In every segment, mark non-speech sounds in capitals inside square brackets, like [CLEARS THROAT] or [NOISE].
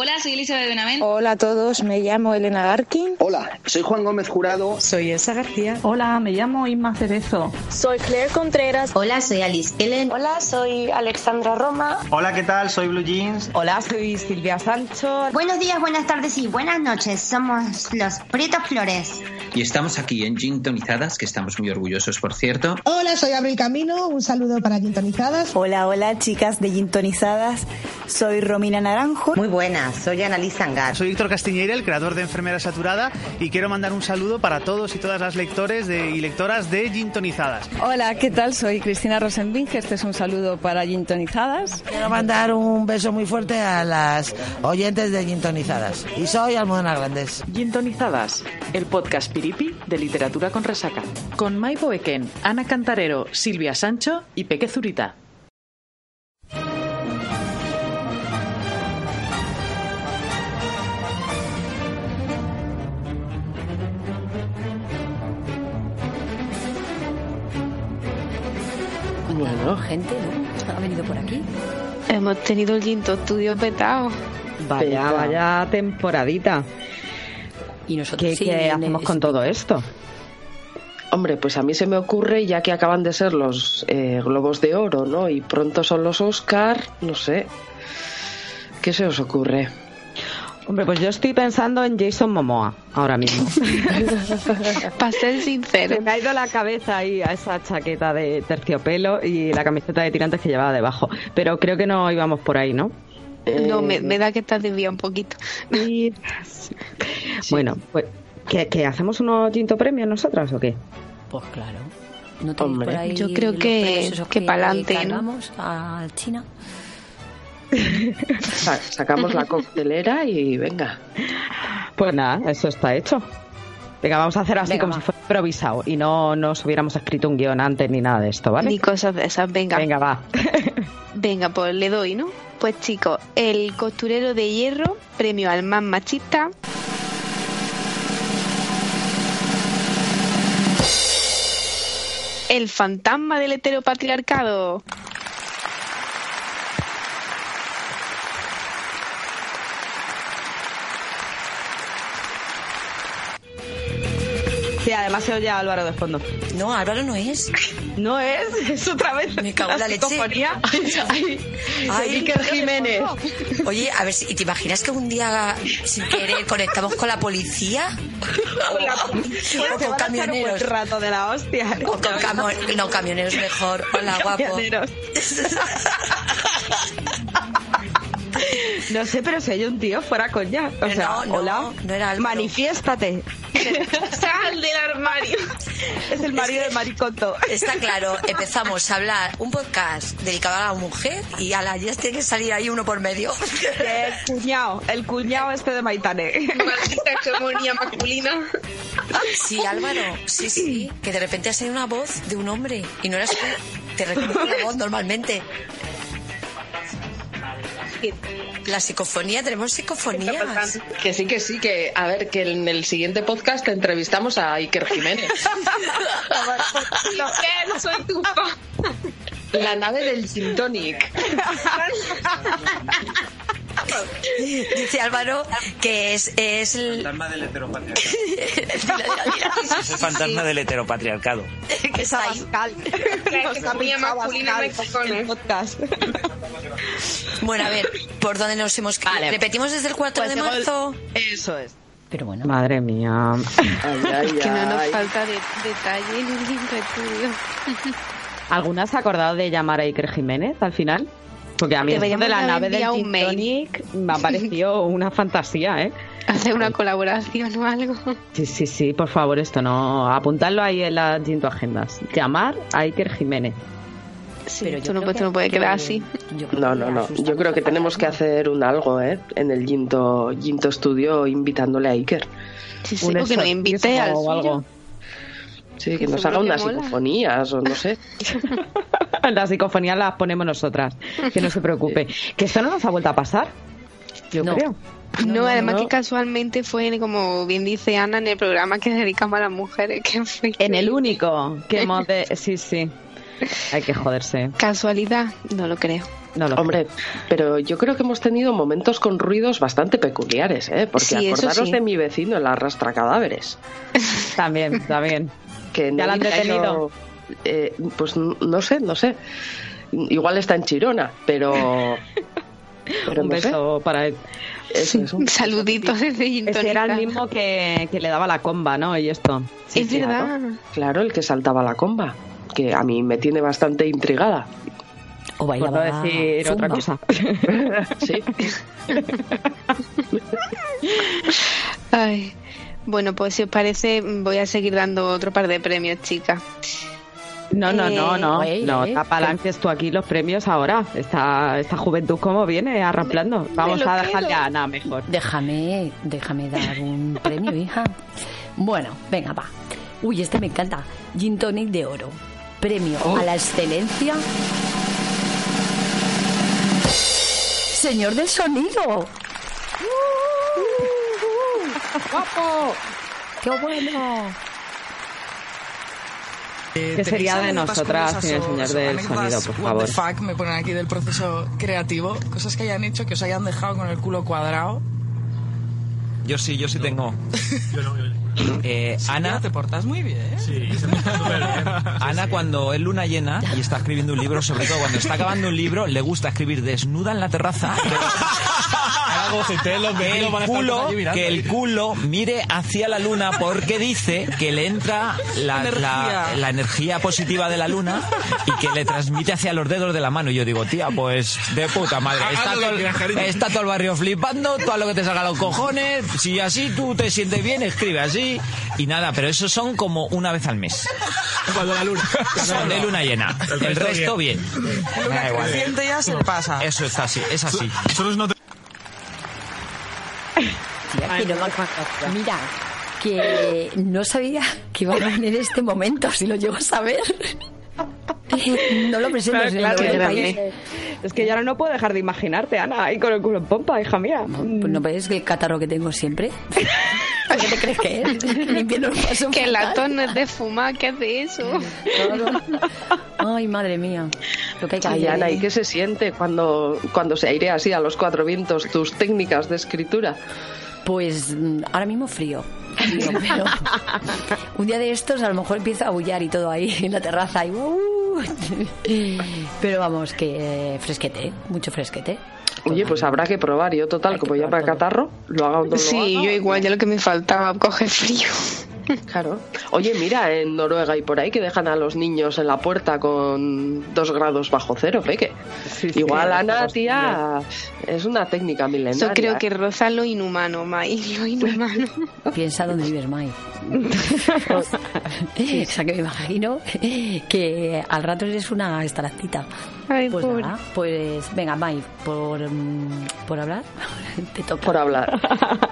Hola, soy Elizabeth Benavent. Hola a todos, me llamo Elena Garkin. Hola, soy Juan Gómez Jurado. Soy Elsa García. Hola, me llamo Inma Cerezo. Soy Claire Contreras. Hola, soy Alice Ellen. Hola, soy Alexandra Roma. Hola, ¿qué tal? Soy Blue Jeans. Hola, soy Silvia Sancho. Buenos días, buenas tardes y buenas noches. Somos los Prietos Flores. Y estamos aquí en Gintonizadas, que estamos muy orgullosos, por cierto. Hola, soy Abril Camino. Un saludo para Gintonizadas. Hola, hola, chicas de Gintonizadas. Soy Romina Naranjo. Muy buenas, soy Annalise Angar. Soy Víctor Castiñeira, el creador de Enfermera Saturada, y quiero mandar un saludo para todos y todas las lectores de, y lectoras de Gintonizadas. Hola, ¿qué tal? Soy Cristina Rosenbing. Este es un saludo para Gintonizadas. Quiero mandar un beso muy fuerte a las oyentes de Gintonizadas. Y soy Almudena Grandes. Gintonizadas, el podcast piripi de literatura con resaca. Con Mai Boeken, Ana Cantarero, Silvia Sancho y Peque Zurita. Gente, ¿no? Ha venido por aquí. Hemos tenido el Ginto Estudio petado. Vaya, vaya temporadita. ¿Y nosotros ¿Qué, sí, qué en- hacemos con todo esto? Hombre, pues a mí se me ocurre, ya que acaban de ser los eh, Globos de Oro, ¿no? Y pronto son los Oscar, no sé. ¿Qué se os ocurre? Hombre, pues yo estoy pensando en Jason Momoa ahora mismo. [LAUGHS] Para ser sincero. Se me ha ido la cabeza ahí a esa chaqueta de terciopelo y la camiseta de tirantes que llevaba debajo. Pero creo que no íbamos por ahí, ¿no? No, me, me da que estás desviado un poquito. Y- Bueno, pues ¿qué, qué, hacemos unos quinto premios nosotras o qué? Pues claro. ¿No por ahí Yo creo que- esos que pa'lante, ¿no? cargamos a China? Sa- sacamos la coctelera y venga. Pues nada, eso está hecho. Venga, vamos a hacer así Venga, como va. si fuera improvisado y no nos hubiéramos escrito un guion antes ni nada de esto, ¿vale? Ni cosas de esas. Venga. Venga, va. [LAUGHS] Venga, pues le doy, ¿no? Pues chicos, el costurero de hierro, premio al más machista. El fantasma del heteropatriarcado. Además se oye a Álvaro de fondo. No, Álvaro no es. [LAUGHS] No es, [LAUGHS] es otra vez. Me cago en la leche. [LAUGHS] Ay, Ay, Iker Jiménez. Oye, a ver, si, ¿y ¿te imaginas que un día sin querer conectamos con la policía? o con camioneros. Un rato de la hostia. O con camo- no, camioneros mejor. Hola, guapo. Camioneros. No sé, pero si hay un tío fuera coña. O Pero sea, no, no, hola. no era Álvaro. Manifiéstate. [LAUGHS] ¡Sal del armario! Es el marido de Maricoto. Está claro, empezamos a hablar un podcast dedicado a la mujer y a la ya tiene que salir ahí uno por medio. El cuñado, el cuñado este de Maitane. Maldita hegemonía masculina. Sí, Álvaro, sí, sí, que de repente ha salido una voz de un hombre y no eras tú. Te reconoce la voz normalmente. La psicofonía, tenemos psicofonías. Que sí, que sí, que a ver, que en el siguiente podcast te entrevistamos a Iker Jiménez. [LAUGHS] Iker, soy tu fan. La nave del Gin Tonic. [LAUGHS] Dice Álvaro que es, es el... Fantasma del heteropatriarcado. que [LAUGHS] Es el fantasma del heteropatriarcado. está ahí. Bueno, a ver, ¿por dónde nos hemos quedado? Vale. Repetimos desde el 4 Pues de tengo el- marzo. Eso es. Pero bueno. Madre mía. Ay, ay, Que no nos ay. falta de, detalle Ginto Estudio. ¿Alguna se ha acordado de llamar a Iker Jiménez al final? Porque a mí de la nave del un Gin mail. Tonic me ha parecido una fantasía, ¿eh? Hacer una colaboración o algo. Sí, sí, sí, por favor, esto no. Apuntadlo ahí en las Ginto Agendas. Llamar a Iker Jiménez. Sí, Pero esto no, puede- que- no puede que- quedar así. No, no, no. Yo creo que tenemos que hacer un algo, ¿eh? En el Ginto, Ginto Studio invitándole a Iker. Sí, sí, Un o que nos invite al algo. Sí, que Que nos haga que unas mola. psicofonías o no sé. [LAUGHS] [LAUGHS] Las psicofonías las ponemos nosotras. Que no se preocupe. Que esto no nos ha vuelto a pasar. Yo No. creo. No, además no. que casualmente fue, como bien dice Ana, en el programa que dedicamos a las mujeres, que fue En el único que hemos de... Sí, sí. Hay que joderse. casualidad, no lo creo. No lo. Hombre, pero yo creo que hemos tenido momentos con ruidos bastante peculiares, ¿eh? Porque Sí, acordaros sí. de mi vecino, el arrastra cadáveres. También, también. Que ¿Ya la han detenido? Eh, pues no sé, no sé. Igual está en Chirona, pero. [LAUGHS] pero un no sé. beso para él. Eso es un- Un [LAUGHS] saludito desde Ese era el mismo que, que le daba la comba, ¿no? Y esto. Sí, es verdad. Claro, el que saltaba la comba. Que a mí me tiene bastante intrigada. O bailaba decir otra cosa. [LAUGHS] Sí. Ay. Bueno, pues si os parece, voy a seguir dando otro par de premios, chicas. No, no, no, no. eh, No eh, apalanques tú aquí los premios ahora. Esta, esta juventud como viene arraplando. Vamos a dejarle a Ana mejor. Déjame, déjame dar un [LAUGHS] premio, hija. Bueno, venga, va. Uy, este me encanta. Gin Tonic de Oro. Premio a la excelencia. Señor del sonido. [LAUGHS] ¡Guapo! ¡Qué bueno! ¿Qué sería de nosotras sin el señor del sonido, por favor? What the fuck me ponen aquí del proceso creativo. Cosas que hayan hecho que os hayan dejado con el culo cuadrado. Yo sí, yo sí tengo. [LAUGHS] Eh, Ana, te portas muy bien. Ana cuando es luna llena y está escribiendo un libro, sobre todo cuando está acabando un libro, le gusta escribir desnuda en la terraza. [LAUGHS] Que el, culo, que el culo mire hacia la luna porque dice que le entra la, Energía. la- la energía positiva de la luna y que le transmite hacia los dedos de la mano. Y yo digo, tía, pues de puta madre. Está todo, el- está todo el barrio flipando, todo lo que te salga a los cojones. Si así tú te sientes bien, escribe así. Y nada, pero eso son como una vez al mes. Cuando la luna. Son de luna llena. El El resto bien. Creciente ya se pasa. Eso es así, es así. No Mira, que no sabía que iba a venir este momento, si lo llego a saber. [LAUGHS] No lo presento, Claro, claro, país. también. Es que ya no, no puedo dejar de imaginarte, Ana, ahí con el culo en pompa, hija mía. Pues no ves que el catarro que tengo siempre. [LAUGHS] ¿Qué te crees que es? [LAUGHS] Que Que el latón es de fumar, ¿qué hace eso? Ay, madre mía. Lo que hay que Ay, hacer. Ana, ¿y qué se siente cuando, cuando se airea así a los cuatro vientos tus técnicas de escritura? Pues mm, ahora mismo frío. Pero un día de estos a lo mejor empiezo a bullar y todo ahí en la terraza. Y, uh, pero vamos, que eh, fresquete, mucho fresquete. Oye, pues habrá que probar. Yo, total, como ya para catarro, lo haga lo Sí, haga. yo igual, ya lo que me faltaba, coger frío. [LAUGHS] Claro. Oye, mira, en Noruega y por ahí que dejan a los niños en la puerta con dos grados bajo cero, peque. Sí, Igual, Ana, es tía, es una técnica milenaria. Eso creo que roza lo inhumano, Mai, lo inhumano. [LAUGHS] Piensa dónde vives, Mai. [LAUGHS] o sea, que me imagino que al rato eres una estalactita. Ay, Pues pobre. nada, pues venga, Mai, por, mm, por hablar, te toca. Por hablar.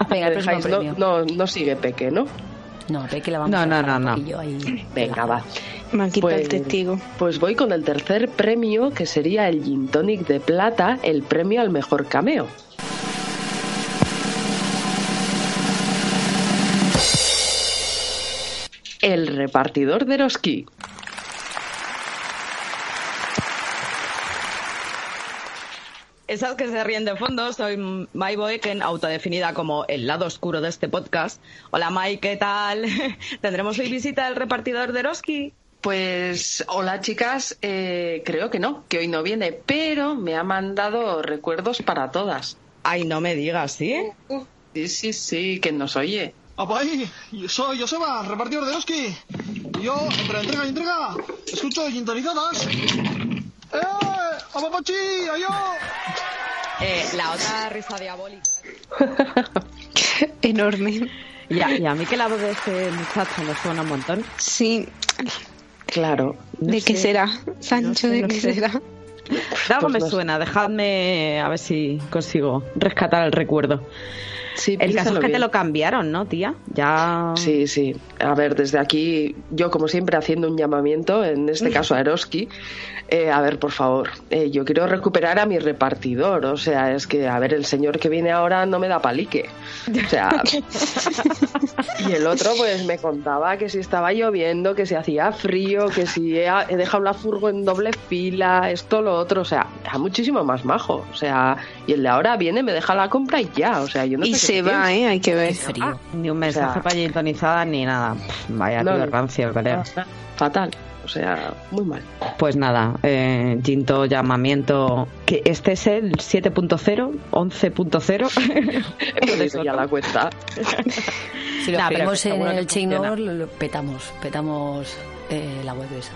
Venga, el próximo no, no, no sigue Peque, ¿no? No, ve que la vamos No, a no, no, no. ahí. Venga, va. Me han quitado Pues- el testigo. Pues voy con el tercer premio, que sería el Gin Tonic de Plata, el premio al mejor cameo. El repartidor de Eroski. Esas que se ríen de fondo, soy Mai Boeken, autodefinida como el lado oscuro de este podcast. Hola Mai, ¿qué tal? [LAUGHS] ¿Tendremos hoy visita del repartidor de Eroski? Pues hola chicas, eh, creo que no, que hoy no viene, pero me ha mandado recuerdos para todas. Ay, no me digas, ¿sí? Sí, sí, sí, que nos oye. ¡Apa ahí! Soy Joseba, repartidor de Oski. Y yo, entre entrega y entrega, escucho gintonizadas. ¡Eh! ¡Apapachi! ¡Ayo! Eh, la otra risa diabólica. [LAUGHS] Enorme. Y a, y a mí que la voz de este muchacho me suena un montón. Sí. Claro. ¿De qué sé. será? Sancho, No sé, ¿de no qué sé. será? De algo Pues me no sé. suena, dejadme a ver si consigo rescatar el recuerdo. Sí, El caso es que te lo cambiaron, ¿no, tía? Ya. Sí, sí. A ver, desde aquí, yo como siempre haciendo un llamamiento, en este caso a Eroski, eh, a ver, por favor, eh, yo quiero recuperar a mi repartidor. O sea, es que, a ver, el señor que viene ahora no me da palique. O sea, [LAUGHS] y el otro pues me contaba que si estaba lloviendo, que si hacía frío, que si he, he dejado la furgo en doble fila, esto, lo otro, o sea, era muchísimo más majo. O sea, y el de ahora viene, me deja la compra y ya, o sea, yo no sé se va. ¿eh? Hay que ver. Ah, ni un mensaje O sea, para gintonizadas ni nada. Pff, Vaya No, tío rancio, creo. Fatal, o sea, muy mal. Pues nada, eh, Ginto llamamiento. que ¿Este es el 7.0? ¿11.0? He perdido ya la cuenta. [LAUGHS] Si lo Nah, pero vemos en el lo, lo petamos, petamos eh, la web esa.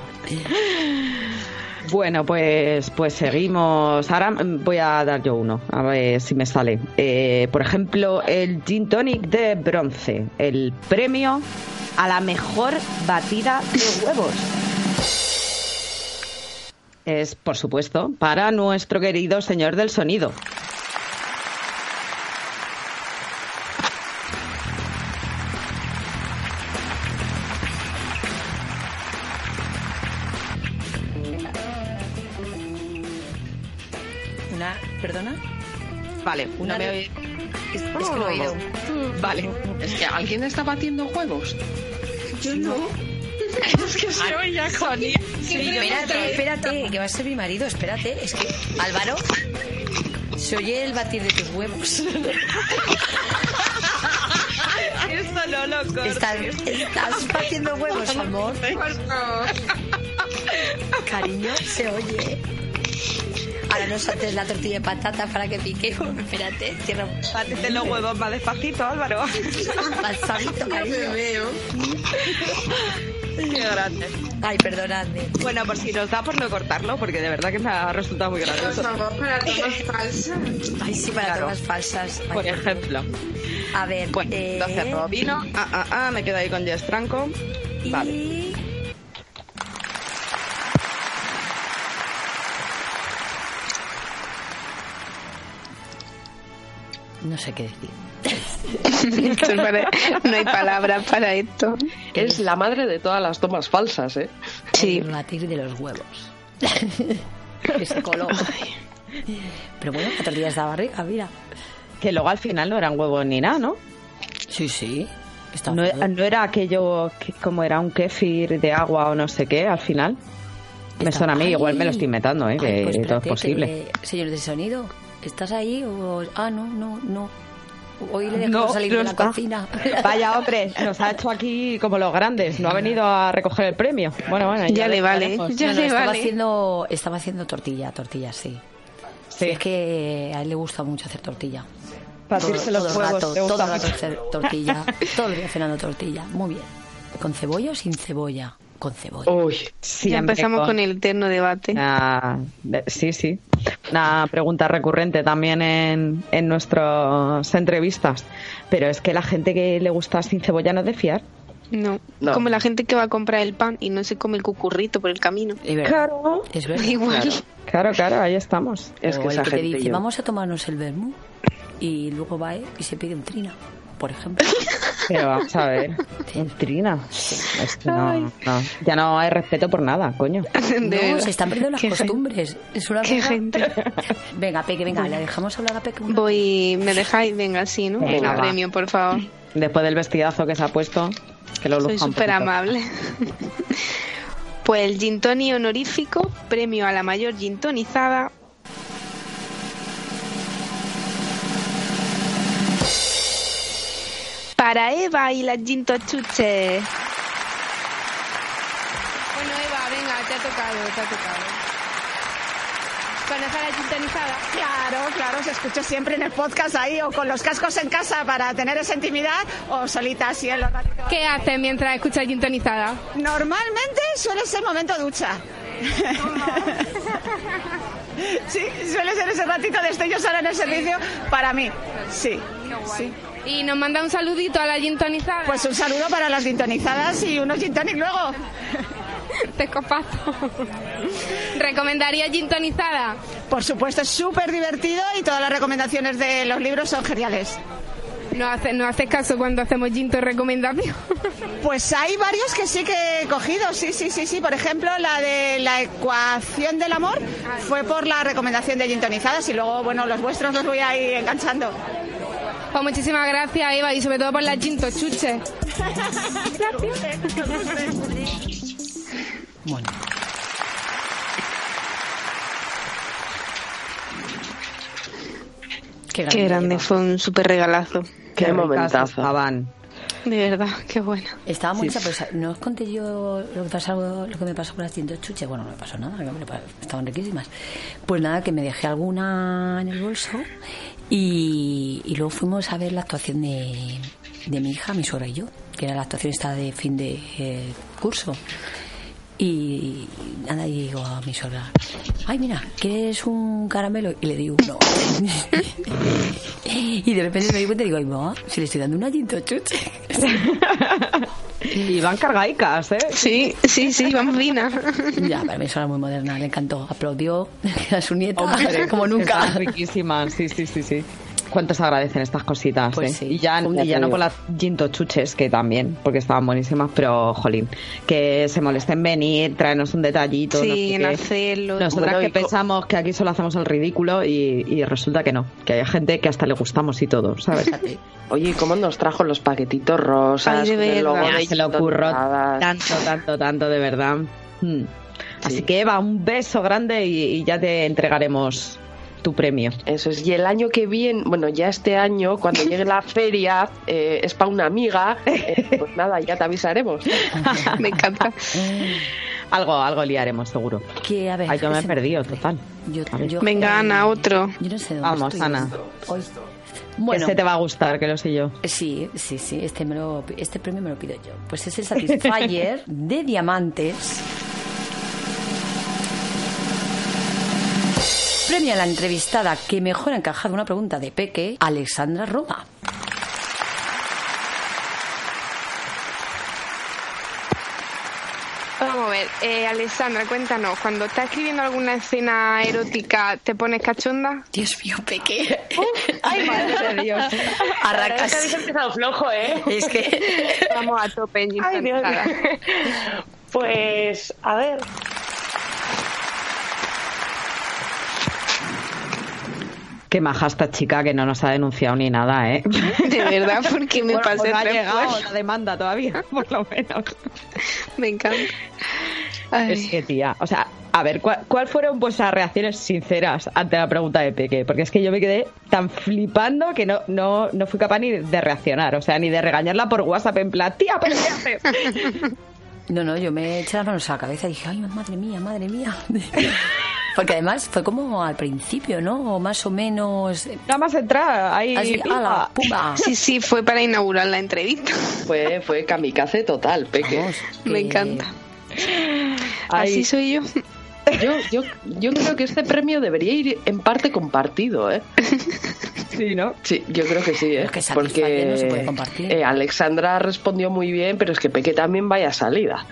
Bueno, pues, pues seguimos. Ahora voy a dar yo uno, a ver si me sale. Eh, por ejemplo, el Gin Tonic de bronce, el premio a la mejor batida de huevos. Es, por supuesto, para nuestro querido señor del sonido. No me oí- Es, es que lo he oído. Vale, es que alguien está batiendo huevos. Yo no. [LAUGHS] Es que se oía con Sí, espérate, espérate, que va a ser mi marido, espérate. Es que, Álvaro, se oye el batir de tus huevos. [LAUGHS] Esto no lo ¿Estás, estás batiendo huevos, [LAUGHS] amor? Cariño, se oye. Ahora no saltes la tortilla de patata para que pique. [LAUGHS] Espérate, cierra. Bátete los huevos más despacito, Álvaro. [LAUGHS] Más suavito, cariño. Qué grande. Ay, perdonadme. Bueno, por si nos da por no cortarlo, porque de verdad que me ha resultado muy gracioso. para tomas [LAUGHS] falsas. Ay, sí, para Claro. tomas falsas. Ay, Por ejemplo. A ver, Bueno, eh, entonces Robino. Ah, ah, ah, me quedo ahí con Jess Franco. Vale. y... No sé qué decir. Esto es para- no hay palabras para esto. Es la madre de todas las tomas falsas, ¿eh? Sí. El batir de los huevos. [LAUGHS] que se coló. Pero bueno, la tortilla está barriga, mira. Que luego al final no eran huevos ni nada, ¿no? Sí, sí. No, e- no era aquello que como era un kéfir de agua o no sé qué al final. Me suena a mí, igual me lo estoy inventando, ¿eh? Ay, que pues todo es posible. que- señor de sonido, ¿estás ahí o...? Ah, no, no, no. Hoy le dejo No, salir no de la está. cocina. [LAUGHS] Vaya hombre, nos ha hecho aquí como los grandes, no ha venido a recoger el premio. Bueno, bueno, Ya le vale, ya No, no, le estaba vale. haciendo, estaba haciendo tortilla, tortilla, sí. Sí, es que a él le gusta mucho hacer tortilla. Todo, los todo huevos, rato, todo el rato mucho. hacer tortilla. [LAUGHS] todo el día cenando tortilla. Muy bien. ¿Con cebolla o sin cebolla? Con cebolla. Uy, Ya Siempre empezamos con el eterno debate. Ah, sí, sí. Una pregunta recurrente también en, en nuestras entrevistas. Pero es que la gente que le gusta sin cebolla no es de fiar. No. No. Como la gente que va a comprar el pan y no se come el cucurrito por el camino. Es. Claro. Es verdad. Igual. Claro, claro, ahí estamos. es o que el esa que te gente dice, yo- vamos a tomarnos el vermú y luego va eh, y se pide un trina, por ejemplo. [LAUGHS] Pero vamos a ver. Un trina. Es que no, no. Ya no hay respeto por nada, coño. [LAUGHS] No, se están perdiendo las costumbres. Es una Qué gente. [LAUGHS] Venga, Peque, venga, le dejamos hablar a Peque. Voy, me dejáis, venga, sí, ¿no? Venga, premio, por favor. Después del vestidazo que se ha puesto, que lo Soy súper amable. Pues el gin honorífico, premio a la mayor gin Para Eva y las gin tochuches. Bueno, Eva, venga, te ha tocado, te ha tocado. ¿Conoces a la? Claro, claro, se escucha siempre en el podcast ahí o con los cascos en casa para tener esa intimidad o solita así en los ratitos. ¿Qué haces mientras escuchas gin tonizada? Normalmente suele ser momento ducha. [LAUGHS] Sí, suele ser ese ratito de estoy yo sola en el servicio para mí. Sí, sí. Y nos manda un saludito a la gin tonizada. Pues un saludo para las gintonizadas y unos gin tonic luego. [LAUGHS] Te copazo. ¿Recomendaría gin tonizada? Por supuesto, es súper divertido y todas las recomendaciones de los libros son geniales. No haces no haces caso cuando hacemos gin to recomendación. [LAUGHS] Pues hay varios que sí que he cogido, sí, sí, sí, sí. Por ejemplo, la de la ecuación del amor fue por la recomendación de gintonizadas y luego, bueno, los vuestros los voy a ir enganchando. Pues muchísimas gracias, Eva, y sobre todo por las ginto chuches. Bueno. Qué grande, fue un súper regalazo. Qué momentazo. estaban. De verdad, qué buena. Estaba muy Sí. rica, pero sa- no os conté yo lo que, pasó, lo que me pasó con las tintas chuches. Bueno, no me pasó nada, estaban riquísimas. Pues nada, que me dejé alguna en el bolso y, y luego fuimos a ver la actuación de, de mi hija, mi suegra y yo, que era la actuación esta de fin de eh, curso. Y nada, y digo a mi suegra, ay, mira, ¿quieres un caramelo? Y le digo uno. [LAUGHS] y de repente me di cuenta y digo, ay, mamá, si le estoy dando una tinto chuche. Y van cargaicas, ¿eh? Sí, sí, sí, van finas. Ya, para mí eso era muy moderna, le encantó. Aplaudió [LAUGHS] a su nieta Hombre, como nunca. están riquísimas, sí, sí, sí, sí. ¿Cuánto se agradecen estas cositas? Pues eh? sí. Y ya, y no digo. por las ginto chuches, que también, porque estaban buenísimas, pero jolín, que se molesten en venir, traernos un detallito. Sí, no sé en hacerlo. Nosotras Bueno, que pensamos que aquí solo hacemos el ridículo y, y resulta que no, que hay gente que hasta le gustamos y todo, ¿sabes? [LAUGHS] Oye, ¿y ¿cómo nos trajo los paquetitos rosas? Ay, de con logo verdad. de Se lo ocurrió tanto, tanto, tanto, de verdad. Hmm. Así que Eva, un beso grande y, y ya te entregaremos tu premio. Eso es. Y el año que viene, bueno, ya este año, cuando llegue la feria, eh, es para una amiga, eh, pues nada, ya te avisaremos. [LAUGHS] Me encanta. Algo, algo liaremos, seguro. Que, a ver, Ay, yo me he perdido, total. Yo, yo- Venga, Ana, otro. Yo no sé dónde Vamos, estoy Ana. hoy. Bueno. Ese te va a gustar, que lo sé yo. Sí, sí, sí, este, me lo, este premio me lo pido yo. Pues es el Satisfyer de diamantes. Premio a la entrevistada que mejor ha encajado una pregunta de Peque, Alexandra Roma. Vamos a ver, eh, Alessandra, cuéntanos, cuando estás escribiendo alguna escena erótica, ¿te pones cachonda? Dios mío, Peque. [LAUGHS] Ay, madre de Dios. Arrancas. habéis empezado flojo, ¿eh? Es que... Vamos a tope en Ay, Dios. Pues, a ver. Qué maja esta chica que no nos ha denunciado ni nada, ¿eh? [LAUGHS] De verdad, porque me Bueno, pasé pues no ha tres llegado fuerzas. la demanda todavía, [LAUGHS] por lo menos. Me encanta. Es que, tía, o sea, a ver, ¿cuál, cuál fueron vuestras reacciones sinceras ante la pregunta de Peque? Porque es que yo me quedé tan flipando que no, no, no fui capaz ni de reaccionar, o sea, ni de regañarla por WhatsApp en plan, tía, pero ¿qué haces? [LAUGHS] No, no, yo me eché las manos a la cabeza y dije, ay, madre mía, madre mía. Porque además fue como al principio, ¿no? O más o menos... Nada más entrar, ahí... Así, ala, pumba. Sí, sí, fue para inaugurar la entrevista. Fue, fue kamikaze total, Peque. Me encanta. Ay. Así soy yo. Yo, yo, yo creo que este premio debería ir en parte compartido, ¿eh? [LAUGHS] Sí, ¿no? Sí, yo creo que sí, ¿eh? que satisfacer no se puede compartir. eh, Alexandra respondió muy bien, pero es que Peque también vaya salida.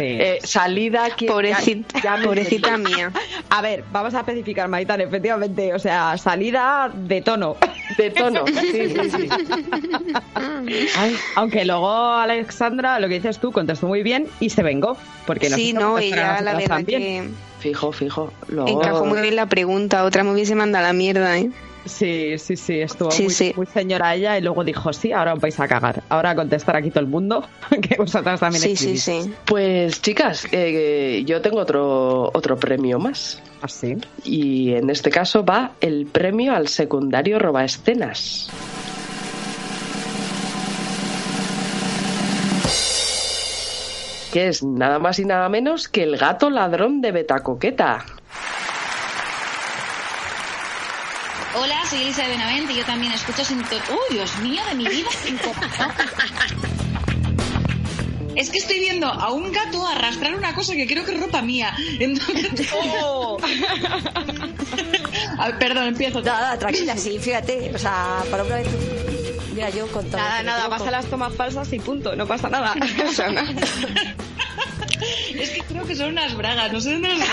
Eh, salida que... Pobrecita, ya- ya me- pobrecita mía. A ver, vamos a especificar, Maitán, efectivamente, o sea, salida de tono. De tono, sí, sí, sí. [LAUGHS] Aunque luego Alexandra, lo que dices tú, contestó muy bien y se vengó. Porque Sí, no, ella la verdad también. que Fijo, fijo. Luego... encajó muy bien la pregunta. Otra me hubiese mandado a la mierda, ¿eh? Sí, sí, sí, estuvo Sí, muy, sí. muy señora ella y luego dijo, sí, ahora os vais a cagar. Ahora a contestar aquí todo el mundo, [LAUGHS] que vosotras también Sí, sí, escribís. sí. Pues chicas, eh, yo tengo otro, otro premio más. ¿Así? Y en este caso va el premio al secundario roba escenas. Que es nada más y nada menos que el gato ladrón de Betacoqueta. Hola, soy Elisa de Benavente y yo también escucho sin ¡Uy, Dios mío, de mi vida! [LAUGHS] Es que estoy viendo a un gato arrastrar una cosa que creo que es ropa mía. Entonces... [LAUGHS] A ver, perdón, empiezo. Nada, tranquila, sí, fíjate. O sea, para una vez... Mira, yo con todo... Nada, nada, pasa equivoco. las tomas falsas y punto, no pasa nada. [LAUGHS] O sea, nada. Es que creo que son unas bragas, no sé dónde las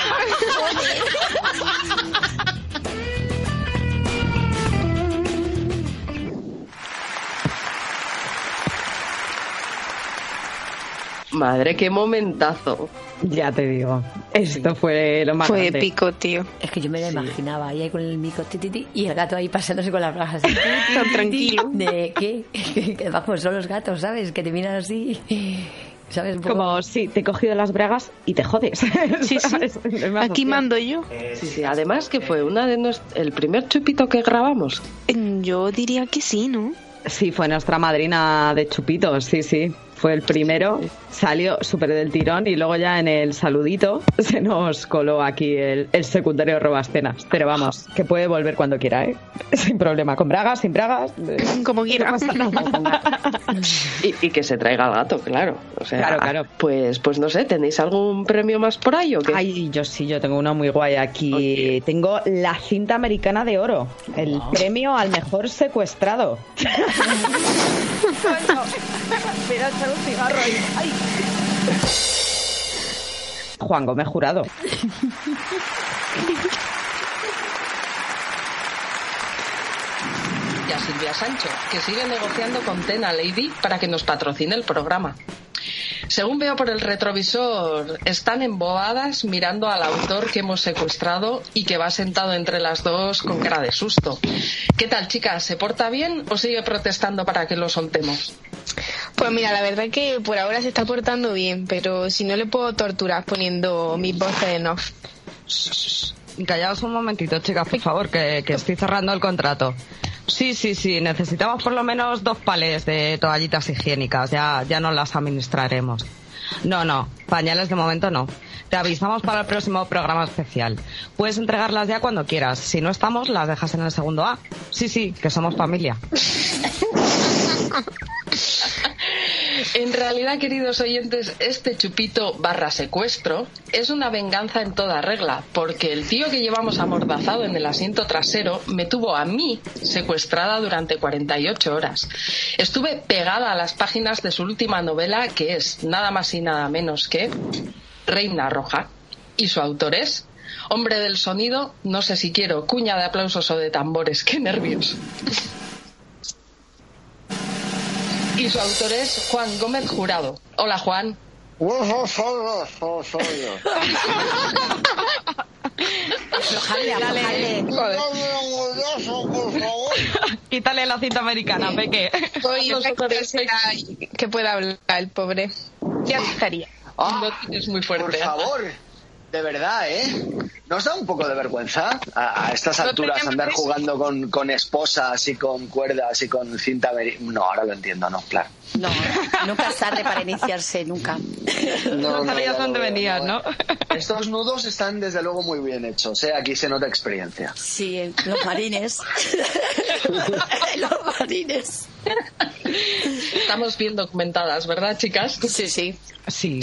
Madre, qué momentazo. Ya te digo, esto fue lo más Fue grande. épico, tío. Es que yo me la imaginaba ahí con el mico ti, ti, ti, y el gato ahí pasándose con las bragas. así, Tan tranquilo. ¿De qué? Que vamos, son los gatos, ¿sabes? Que te miran así. ¿Sabes? Un poco- Como si te he cogido las bragas y te jodes. Sí, sí. [LAUGHS] Aquí mando yo. Sí, sí, además que fue una de nues- el primer chupito que grabamos. Yo diría que sí, ¿no? Sí, fue nuestra madrina de chupitos, sí, sí. Fue el primero, salió súper del tirón y luego ya en el saludito [LAUGHS] se nos coló aquí el, el secundario robascenas. Pero vamos, que puede volver cuando quiera, ¿eh? [LAUGHS] Sin problema, con bragas, sin bragas. [LAUGHS] Como quiera. Y, y que se traiga al gato, claro. O sea, Claro, claro. Pues, pues no sé, ¿tenéis algún premio más por ahí o qué? Ay, yo sí, yo tengo uno muy guay aquí. Tengo la cinta americana de oro, el premio al mejor secuestrado. Echar un cigarro ahí. Ay. Juan Gómez Jurado. Y a Silvia Sancho, que sigue negociando con Tena Lady para que nos patrocine el programa. Según veo por el retrovisor, están embobadas mirando al autor que hemos secuestrado y que va sentado entre las dos con cara de susto. ¿Qué tal, chicas? ¿Se porta bien o sigue protestando para que lo soltemos? Pues mira, la verdad que por ahora se está portando bien, pero si no le puedo torturar poniendo mis voces en off. Callaos un momentito, chicas, por favor, que, que estoy cerrando el contrato. Sí, sí, sí, necesitamos por lo menos dos pales de toallitas higiénicas, ya, ya nos las administraremos. No, no, pañales de momento no. Te avisamos para el próximo programa especial. Puedes entregarlas ya cuando quieras. Si no estamos, las dejas en el segundo A. Sí, sí, que somos familia. [LAUGHS] En realidad, queridos oyentes, este chupito barra secuestro es una venganza en toda regla, porque el tío que llevamos amordazado en el asiento trasero me tuvo a mí secuestrada durante 48 horas. Estuve pegada a las páginas de su última novela, que es nada más y nada menos que Reina Roja, y su autor es Hombre del Sonido, no sé si quiero cuña de aplausos o de tambores, qué nervios. Y su autor es Juan Gómez Jurado. Hola, Juan. Quítale la cinta americana, Peque. Será que pueda hablar el pobre. Ya estaría. No tienes muy fuerte. Por favor, de verdad, ¿eh? ¿Nos da un poco de vergüenza a, a estas No alturas andar jugando con, con esposas y con cuerdas y con cinta? No, ahora lo entiendo, no, claro. No, nunca es tarde para iniciarse, nunca. No, sabías ya dónde venías, ¿no? [LAUGHS] Estos nudos están desde luego muy bien hechos, ¿eh? Aquí se nota experiencia. Sí, los marines. [LAUGHS] los marines. Estamos bien documentadas, ¿verdad, chicas? Sí, sí. Sí.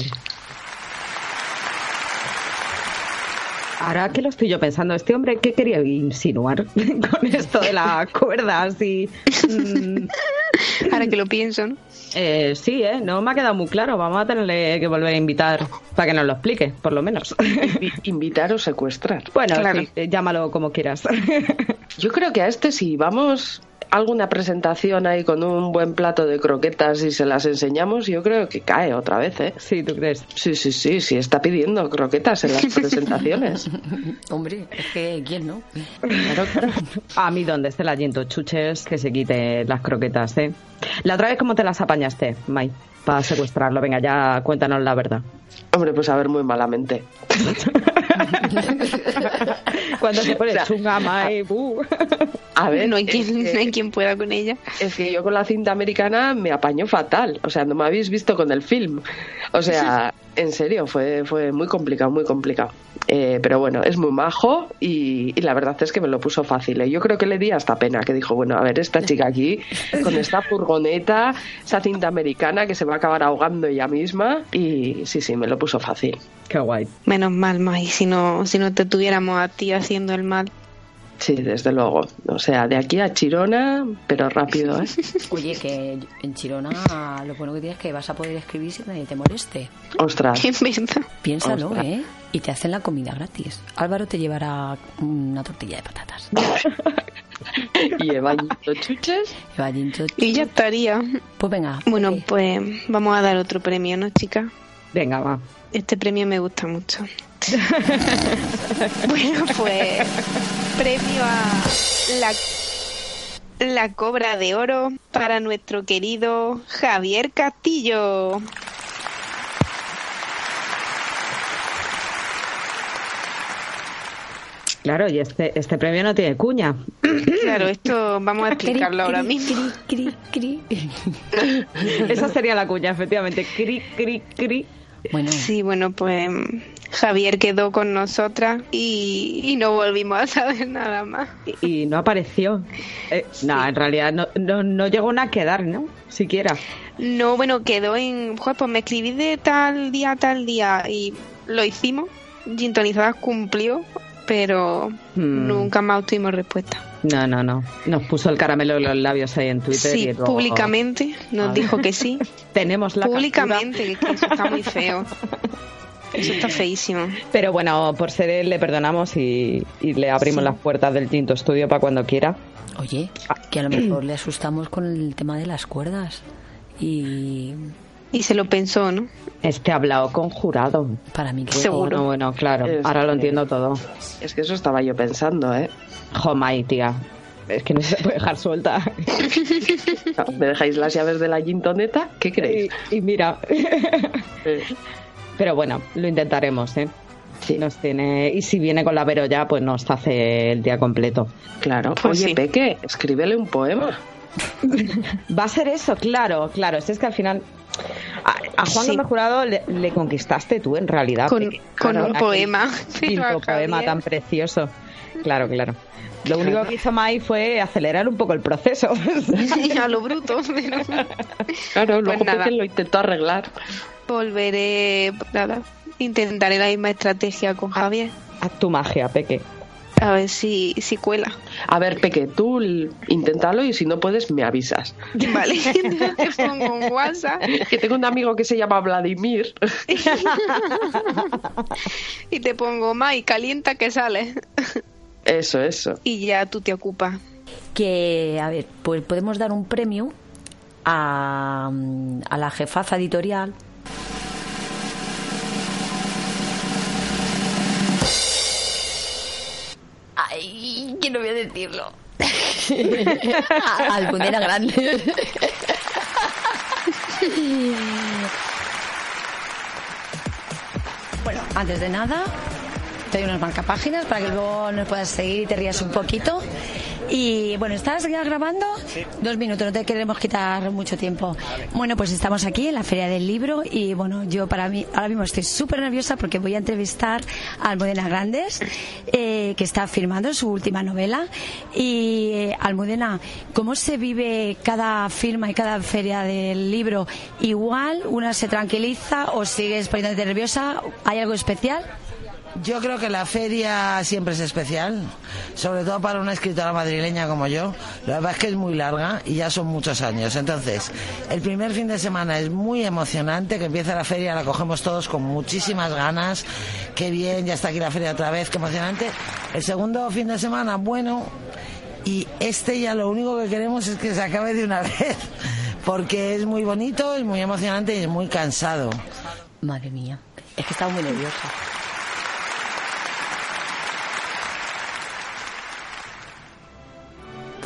Ahora que lo estoy yo pensando, este hombre, ¿qué quería insinuar [LAUGHS] con esto de las cuerdas y... mm, Ahora que lo pienso, ¿no? eh, sí, ¿eh? No me ha quedado muy claro. Vamos a tenerle que volver a invitar para que nos lo explique, por lo menos. Invitar o secuestrar. Bueno, Claro. sí, eh, llámalo como quieras. Yo creo que a este si vamos alguna presentación ahí con un buen plato de croquetas y se las enseñamos, yo creo que cae otra vez, ¿eh? Sí, ¿tú crees? Sí, sí, sí, sí, está pidiendo croquetas en las [LAUGHS] presentaciones. Hombre, es que ¿quién no? Claro, claro. [LAUGHS] A mí donde esté la Ginto Chuches, que se quite las croquetas, ¿eh? La otra vez, ¿cómo te las apañaste, Mai? Para secuestrarlo. Venga, ya cuéntanos la verdad. Hombre, pues a ver muy malamente. [LAUGHS] Cuando se pone O sea, chunga, Mai, buh. A ver, no hay es quien, que- no hay quien pueda con ella. Es que yo con la cinta americana me apañó fatal. O sea, no me habéis visto con el film. O sea, [LAUGHS] en serio, fue, fue muy complicado, muy complicado. Eh, pero bueno, es muy majo y, y la verdad es que me lo puso fácil. ¿eh? Yo creo que le di hasta pena, que dijo, bueno, a ver, esta chica aquí, con esta furgoneta, esa cinta americana que se va a acabar ahogando ella misma. Y sí, sí, me lo puso fácil. Qué guay. Menos mal, Mai, si no, si no te tuviéramos a ti haciendo el mal. Sí, desde luego. O sea, de aquí a Chirona, pero rápido, ¿eh? [LAUGHS] Oye, que en Chirona lo bueno que tienes es que vas a poder escribir sin que nadie te moleste. Ostras. Piénsalo, Ostras. ¿eh? Y te hacen la comida gratis. Álvaro te llevará una tortilla de patatas. [LAUGHS] y Evañito Chuches. Evañito Y ya estaría. Pues venga. Bueno, pues vamos a dar otro premio, ¿no, chica? Venga, va. Este premio me gusta mucho. [LAUGHS] bueno, pues premio a la, la cobra de oro para nuestro querido Javier Castillo. Claro, y este, este premio no tiene cuña. Claro, esto vamos a explicarlo ahora mismo. Cri, cri, cri. Esa sería la cuña, efectivamente. Cri, cri, cri. Bueno, Sí, bueno, pues Javier quedó con nosotras y, y no volvimos a saber nada más. Y, y no apareció. Eh, No, en realidad no, no, no llegó a quedar, ¿no? Siquiera. No, bueno, quedó en. Joder, pues me escribí de tal día a tal día y lo hicimos. Gintonizadas cumplió, pero Hmm. nunca más obtuvimos respuesta. No, no, no. Nos puso el caramelo en los labios ahí en Twitter. Sí, y luego- públicamente nos dijo que sí. [LAUGHS] Tenemos la Públicamente, que eso está muy feo. [LAUGHS] Eso está feísimo. Pero bueno, por ser él le perdonamos y, y le abrimos Sí. las puertas del Tinto Estudio para cuando quiera. Oye, que a lo mejor le asustamos con el tema de las cuerdas. Y. Y se lo pensó, ¿no? Este ha hablado con jurado. Para mí que Bueno, bueno, claro. Es Ahora lo que- entiendo todo. Es que eso estaba yo pensando, ¿eh? Jomai, tía. Es que no se puede dejar suelta. [LAUGHS] ¿Me dejáis las llaves de la gintoneta? ¿Qué creéis? Y, y mira. Pero bueno, lo intentaremos, ¿eh? Nos tiene... Y si viene con la Vero ya, pues nos hace el día completo. Claro. Pues Oye, sí. Peque, escríbele un poema. [LAUGHS] Va a ser eso, claro, claro. Si es que al final a, a Juan Sí. Gómez Jurado le, le conquistaste tú en realidad. Con- un poema, [LAUGHS] pero poema tan precioso. Claro, claro. Lo único que hizo Mai fue acelerar un poco el proceso. [LAUGHS] a lo bruto, pero Claro, luego Pues lo intentó arreglar. volveré. Nada, intentaré la misma estrategia con Javier. Haz tu magia, Peque. A ver si, si cuela. A ver, Peque, tú inténtalo y si no puedes, me avisas. Vale, [LAUGHS] te pongo un WhatsApp Que tengo un amigo que se llama Vladimir. [LAUGHS] y te pongo y calienta que sale. Eso, eso. Y ya tú te ocupas. que, a ver, pues podemos dar un premio a, a la jefaza editorial. Ay, que no voy a decirlo. [LAUGHS] A- Almudena Grande. [LAUGHS] Bueno, antes de nada, te doy unas marcapáginas para que luego nos puedas seguir y te rías un poquito. Y bueno, ¿estás ya grabando? Dos minutos, no te queremos quitar mucho tiempo. Bueno, pues estamos aquí en la Feria del Libro y bueno, yo para mí ahora mismo estoy súper nerviosa porque voy a entrevistar a Almudena Grandes, eh, que está firmando su última novela. Y eh, Almudena, ¿cómo se vive cada firma y cada feria del libro? ¿Igual una se tranquiliza o sigues poniéndote nerviosa? ¿Hay algo especial? Yo creo que la feria siempre es especial, sobre todo para una escritora madrileña como yo. La verdad es que es muy larga y ya son muchos años. Entonces, el primer fin de semana es muy emocionante, que empieza la feria, la cogemos todos con muchísimas ganas. Qué bien, ya está aquí la feria otra vez, qué emocionante. El segundo fin de semana, bueno, y este ya lo único que queremos es que se acabe de una [LAUGHS] vez, porque es muy bonito, es muy emocionante y es muy cansado. Madre mía, es que estaba muy nerviosa.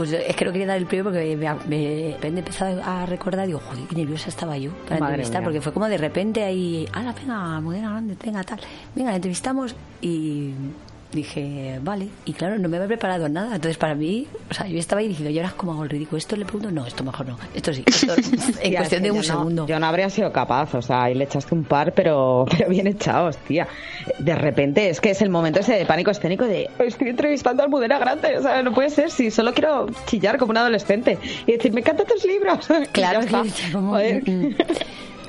Pues es que no quería dar el premio porque me, me, he empezado a recordar, digo, joder, qué nerviosa estaba yo para Madre entrevistar, mía. porque fue como de repente ahí, ala, venga, Modena Grande, venga, tal, venga, la entrevistamos y dije, vale, y claro, no me había preparado nada, entonces para mí, o sea, yo estaba ahí diciendo, yo ahora como hago el ridículo, esto le pregunto, no, esto mejor no, esto sí, esto [LAUGHS] [LAUGHS] en cuestión de un no- segundo. yo no habría sido capaz, o sea, ahí le echaste un par, pero, [LAUGHS] pero bien echados, tía. De repente, es que es el momento ese de pánico escénico de estoy entrevistando a Almudena Grande, o sea, no puede ser, si solo quiero chillar como un adolescente y decir, me encantan tus libros. Claro, Y que como-.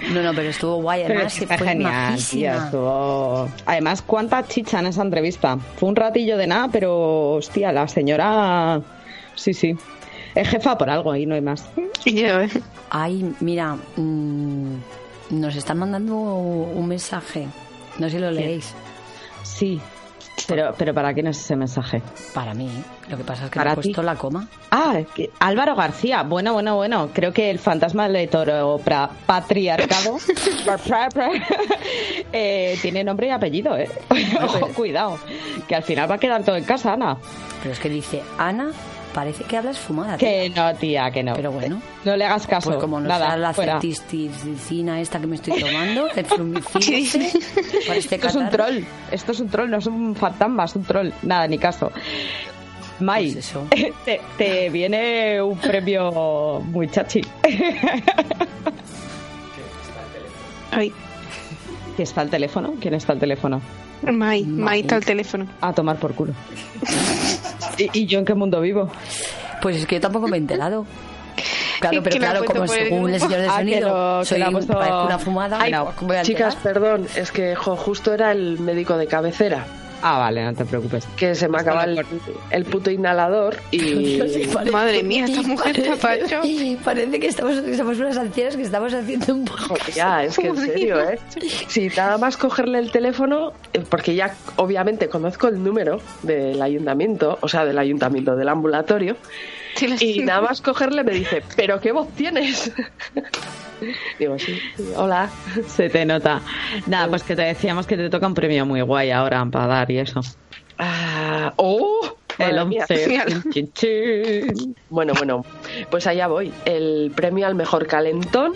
No, no, pero estuvo guay, además, fue genial, tía, estuvo... Además, cuánta chicha en esa entrevista. Fue un ratillo de nada, pero, hostia, la señora... Sí, sí. Es jefa por algo y no hay más. Ay, mira, mm, nos están mandando un mensaje. No sé si lo leéis. Sí. Pero, pero ¿para quién es ese mensaje? Para mí. Lo que pasa es que ¿Para me he puesto la coma. Ah, Álvaro García. Bueno, bueno, bueno. Creo que el fantasma del heteropra- patriarcado [LAUGHS] eh, tiene nombre y apellido, ¿eh? [LAUGHS] Ojo, cuidado. Que al final va a quedar todo en casa, Ana. Pero es que dice, Ana, parece que hablas fumada. Que no, tía, que no. Pero bueno. No le hagas caso. Pues como no Nada, sea la fuera. certisticina esta que me estoy tomando, el [LAUGHS] flumicide, para este Esto es un troll. Esto es un troll, no es un fantasma, es un troll. Nada, ni caso. Mai, Pues [LAUGHS] te, te viene un premio muy chachi. Ay, ¿Quién está al teléfono? ¿Quién está al teléfono? Mai, Mai está al teléfono. A tomar por culo. [LAUGHS] ¿Y, y yo en qué mundo vivo? Pues es que yo tampoco me he enterado. Claro, [LAUGHS] pero claro, como el según [LAUGHS] el grupo. señor de Ah, sonido, soy puesto- una fumada. Ay, no, voy a chicas, perdón, es que jo, justo era el médico de cabecera. Ah, vale, no te preocupes. Que se me acaba el, el puto inhalador y... [LAUGHS] Madre mía, esta mujer está pacho. Parece que estamos, que somos unas ancianas que estamos haciendo un poco. Ya, es que en serio, ¿eh? Sí, nada más cogerle el teléfono, eh, porque ya obviamente conozco el número del ayuntamiento, o sea, del ayuntamiento, del ambulatorio, y nada más cogerle me dice, ¿pero qué voz tienes? [LAUGHS] Digo, sí, sí, hola. Se te nota. Nada, pues que te decíamos que te toca un premio muy guay ahora para dar y eso. Ah, ¡Oh! El Madre mía. 11. Chin, chin. Bueno, bueno, pues allá voy. El premio al mejor calentón.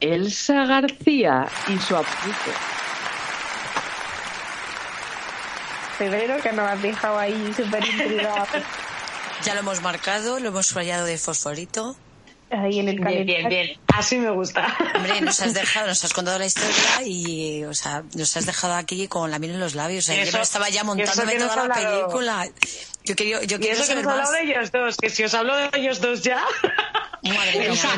Elsa García y su apunte. Febrero que nos has dejado ahí súper intrigados. [LAUGHS] Ya lo hemos marcado, lo hemos subrayado de fosforito. Ahí en el Bien, bien, bien. Así me gusta. Hombre, nos has [LAUGHS] dejado, nos has contado la historia y, o sea, nos has dejado aquí con la miel en los labios. O sea, yo Eso- me estaba ya montándome toda la hablado. película. Yo quiero, yo quiero eso que saber nos más. hablado de ellos dos, que si os hablo de ellos dos ya. Madre mía. [LAUGHS] Elsa,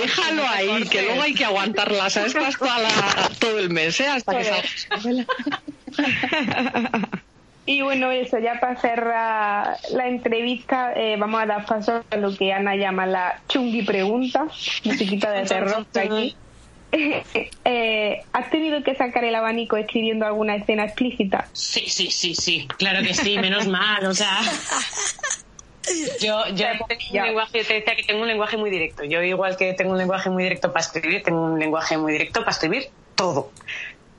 déjalo ahí, que luego hay que aguantarla, ¿sabes? Hasta la, todo el mes, ¿eh? Hasta que salga. Y bueno, eso, ya para cerrar la entrevista, eh, vamos a dar paso a lo que Ana llama la chungui pregunta, musiquita de terror aquí. [LAUGHS] Eh, ¿Has tenido que sacar el abanico escribiendo alguna escena explícita? Sí, sí, sí, sí. Claro que sí, menos mal, o sea. Yo, yo tengo un lenguaje, yo te decía que tengo un lenguaje muy directo. Yo igual que tengo un lenguaje muy directo para escribir, tengo un lenguaje muy directo para escribir todo.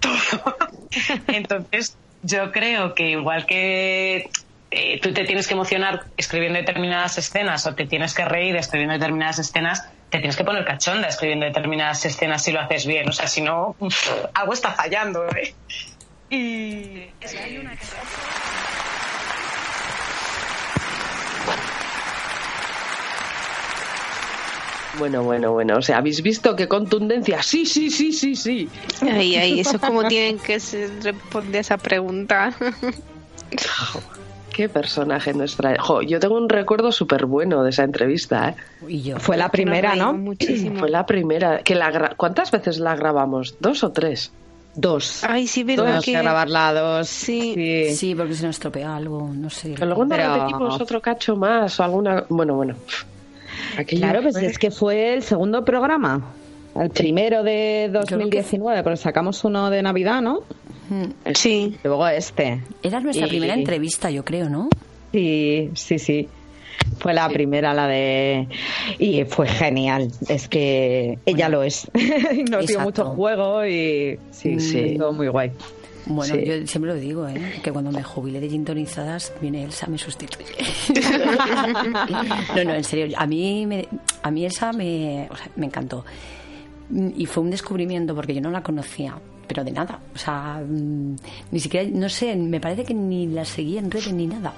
Todo. [LAUGHS] Entonces, yo creo que igual que eh, tú te tienes que emocionar escribiendo determinadas escenas o te tienes que reír escribiendo determinadas escenas, te tienes que poner cachonda escribiendo determinadas escenas si lo haces bien. O sea, si no, algo está fallando. ¿eh? Y es que hay una que- Bueno, bueno, bueno. O sea, ¿habéis visto qué contundencia? Sí, sí, sí, sí, sí. Ay, ay, eso es como tienen que se- responder esa pregunta. Qué personaje nuestra. Jo, yo tengo un recuerdo súper bueno de esa entrevista, ¿eh? Y yo. Fue la primera, ¿no? Muchísimo. Fue la primera. Que la gra- ¿Cuántas veces la grabamos? ¿Dos o tres? Dos. Ay, sí, verdad Tuvimos que... que grabarla dos. Sí. Sí, porque se nos estropea algo, no sé. Pero luego no Pero- repetimos otro cacho más o alguna. Bueno, bueno. Aquello Claro, pues fue- es que fue el segundo programa. El primero de 2019, porque sacamos uno de Navidad, ¿no? Sí. Luego este. Era nuestra Y- primera entrevista, yo creo, ¿no? Sí, sí, sí. Fue la primera, la de... Y fue genial. Es que ella lo es. [LAUGHS] Nos dio mucho juego y sí, Sí. estuvo muy guay. Bueno, Sí. yo siempre lo digo, ¿eh? que cuando me jubile de gintonizadas, viene Elsa, me sustituye. [LAUGHS] no, no, en serio, a mí, me, a mí Elsa me, o sea, me encantó. Y fue un descubrimiento porque yo no la conocía, pero de nada. O sea, mm, ni siquiera, no sé, me parece que ni la seguí en redes ni nada.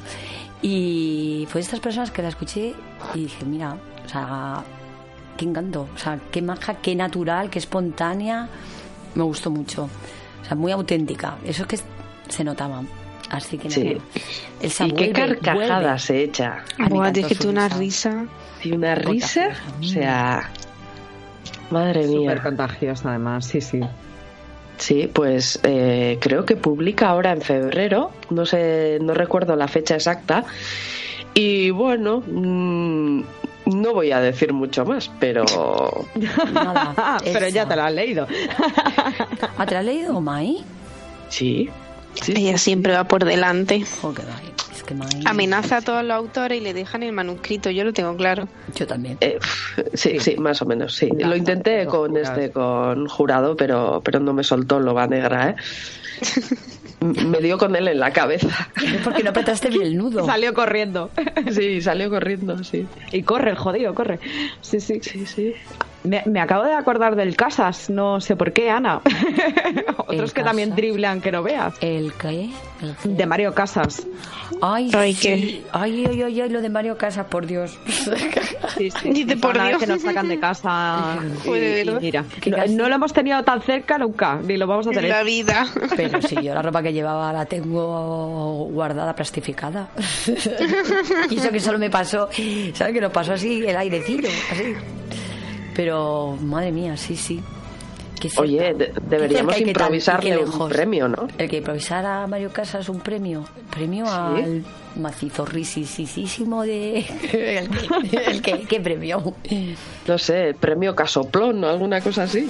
Y fue de estas personas que la escuché y dije, mira, o sea, qué encanto, o sea, qué maja, qué natural, qué espontánea. Me gustó mucho. Sea, muy auténtica. Eso es que se notaba. Así que Sí. Elsa Y qué vuelve, carcajadas vuelve. se echa. Ah, me Buah, encantó es que su tú una risa. Y una risa. O sea. Madre Súper mía. contagiosa, además, sí, sí. Sí, pues eh, creo que publica ahora en febrero. No sé, no recuerdo la fecha exacta. Y bueno, mm, No voy a decir mucho más, pero. Nada, [LAUGHS] Pero ya te lo has leído. ¿Ah, te la has leído, Mai? Sí. Ella siempre va por delante. Joder, es que Mai... Amenaza a todos los autores y le dejan el manuscrito, yo lo tengo claro. Yo también. Eh, sí, sí, más o menos, sí. Lo intenté con este, con jurado, pero, pero no me soltó lo va negra, ¿eh? [LAUGHS] Me dio con él en la cabeza. Es porque no apretaste bien el nudo. [LAUGHS] Salió corriendo. [LAUGHS] Sí, salió corriendo, sí. Y corre, el jodido, corre. Sí, sí. Sí, sí. Me, me acabo de acordar del Casas, no sé por qué, Ana. [LAUGHS] Otros que también driblan que no veas. ¿El qué? ¿El qué? De Mario Casas. Ay, Ay, sí. qué- ay, ay, ay, ay, lo de Mario Casas, por Dios. [LAUGHS] Sí, sí. [LAUGHS] Dice, por Una vez Dios. que nos sacan de casa. y- Joder, y ¿verdad? mira, no, lo hemos tenido tan cerca nunca, ni lo vamos a En tener. la vida. Pero sí, yo la ropa que llevaba la tengo guardada, plastificada. y eso que solo me pasó, ¿sabes? Que nos pasó así el airecillo, así. Pero, madre mía, sí, sí. Oye, de- deberíamos y tan- improvisarle y un premio, ¿no? El que improvisara a Mario Casas un premio. Premio al macizo risisísimo de... [LAUGHS] ¿El que, el que- ¿Qué premio? No sé, premio casoplón o alguna cosa así. [LAUGHS]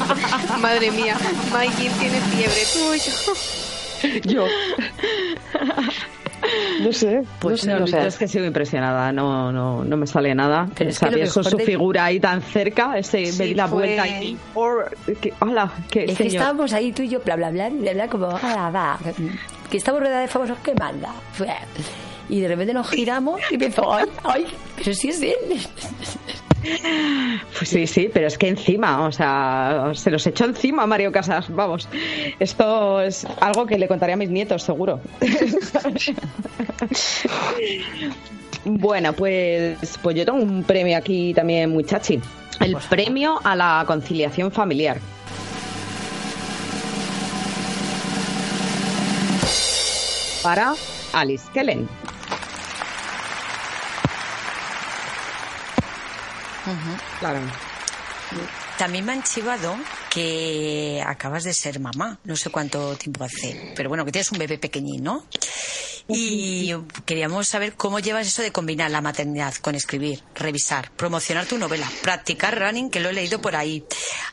[LAUGHS] Madre mía, Mikey tiene fiebre tuyo. Yo. No sé, Pues no sé, no, o sea, yo es que sigo impresionada, no, no, no me sale nada. Pero es que pienso mejor su de- figura ahí tan cerca, ese, me Sí, di la fue- vuelta y... por- que, hola, que Es que señor. estábamos ahí tú y yo, bla, bla, bla, bla, bla, como, ah, va, que estamos rodeados de famosos, ¿qué manda? Y de repente nos giramos y empezó, ay, ay, pero si es él. Pues sí, sí, pero es que encima, o sea, se los echó encima a Mario Casas, vamos. Esto es algo que le contaré a mis nietos, seguro. [LAUGHS] bueno, pues, pues yo tengo un premio aquí también muy chachi. El premio a la conciliación familiar. Para Alice Kellen. Claro. También me han chivado que acabas de ser mamá, no sé cuánto tiempo hace, pero bueno, que tienes un bebé pequeñín, ¿no? Y queríamos saber cómo llevas eso de combinar la maternidad con escribir, revisar, promocionar tu novela, practicar running, que lo he leído por ahí,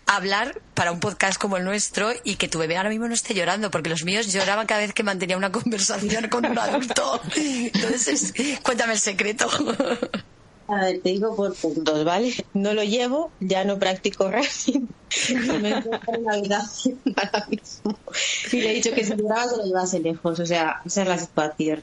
hablar para un podcast como el nuestro y que tu bebé ahora mismo no esté llorando, porque los míos lloraban cada vez que mantenía una [LAUGHS] conversación con un adulto. [LAUGHS] Entonces, cuéntame el secreto. A ver, te digo por puntos, ¿vale? No lo llevo, ya no practico [LAUGHS] running. Me encuentro en la habitación ahora mismo. Y le he dicho que si lloraba se lo llevase lejos, o sea, esa es la situación.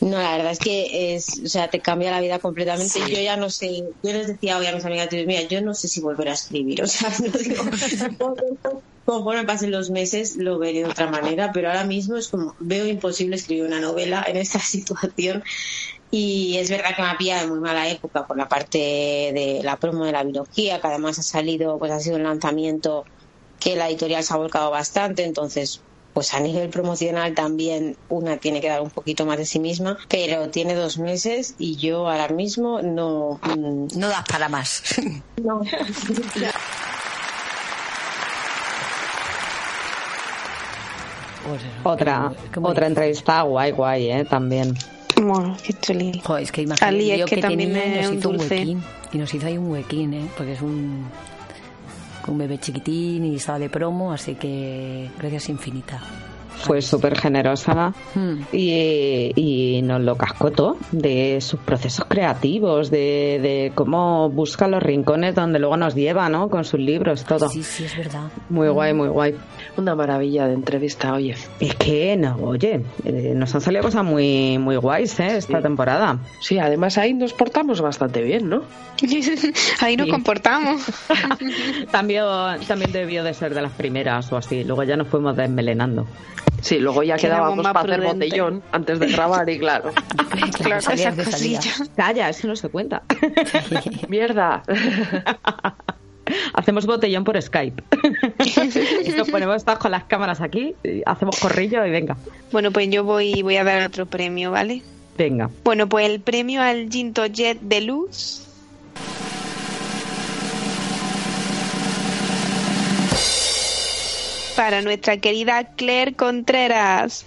No, la verdad es que es, o sea, te cambia la vida completamente. Yo ya no sé, yo les decía hoy a mis amigas, mía, yo no sé si volver a escribir, [LAUGHS] o sea, no digo, [LAUGHS] conforme pasen los meses lo veré de otra manera, pero ahora mismo es como, veo imposible escribir una novela en esta situación y es verdad que me ha pillado en muy mala época por la parte de la promo de la biología, que además ha salido, pues ha sido un lanzamiento que la editorial se ha volcado bastante, entonces pues a nivel promocional también una tiene que dar un poquito más de sí misma, pero tiene dos meses y yo ahora mismo no... mm, No das para más. [LAUGHS] No. Otra, otra entrevista guay, guay, ¿eh? También. Bueno. Joder, es que imagínate Ali, es que que, también es nos hizo un huequín. Y nos hizo ahí un huequín, ¿eh? Porque es un, un bebé chiquitín y estaba de promo, así que gracias infinita. Fue súper generosa Hmm. y, y nos lo cascó todo de sus procesos creativos, de, de cómo busca los rincones donde luego nos lleva, ¿no? Con sus libros, todo. Sí, sí, es verdad. Muy guay, muy guay. Una maravilla de entrevista, oye. Es que, no, oye, eh, nos han salido cosas muy, muy guays, ¿eh? Esta temporada. Sí, además ahí nos portamos bastante bien, ¿no? [LAUGHS] Ahí nos Sí. comportamos. [LAUGHS] también, también debió de ser de las primeras o así. Luego ya nos fuimos desmelenando. Sí, luego ya quedábamos más para hacer botellón antes de grabar y claro. [LAUGHS] Claro, salías de salida. cosillas. Calla, eso no se cuenta. [LAUGHS] Mierda. [LAUGHS] Hacemos botellón por Skype. Nos ponemos estas con las cámaras aquí, y hacemos corrillo y venga. Bueno, pues yo voy, voy a dar otro premio, ¿vale? Venga. Bueno, pues el premio al Ginto Jet de Luz. Para nuestra querida Claire Contreras.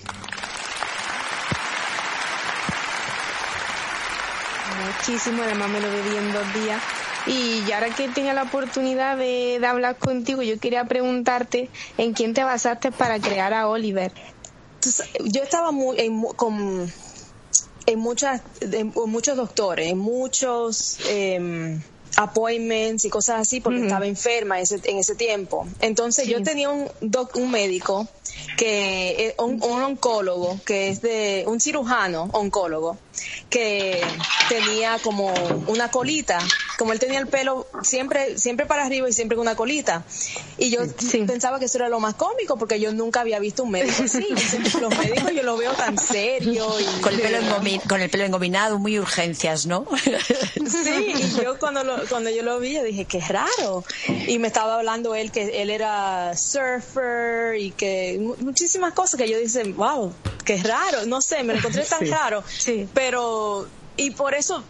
muchísimo, además me lo bebí en dos días. Y ahora que tenía la oportunidad de, de hablar contigo, yo quería preguntarte en quién te basaste para crear a Oliver. yo estaba muy en, mu- con en muchas en muchos doctores en muchos em, appointments y cosas así porque estaba enferma ese- en ese tiempo entonces Sí. yo tenía un doc- un médico que es un, un oncólogo que es de un cirujano oncólogo que tenía como una colita como él tenía el pelo siempre siempre para arriba y siempre con una colita y yo pensaba que eso era lo más cómico porque yo nunca había visto un médico así los médicos yo lo veo tan serio y [LAUGHS] Con el, pelo con el engominado, muy urgencias, ¿no? [LAUGHS] Sí, y yo cuando, lo- cuando yo lo vi, yo dije, qué raro. Y me estaba hablando él que él era surfer y que mu- muchísimas cosas que yo dije, wow, qué raro. No sé, me lo encontré tan Sí. raro. Pero, y por eso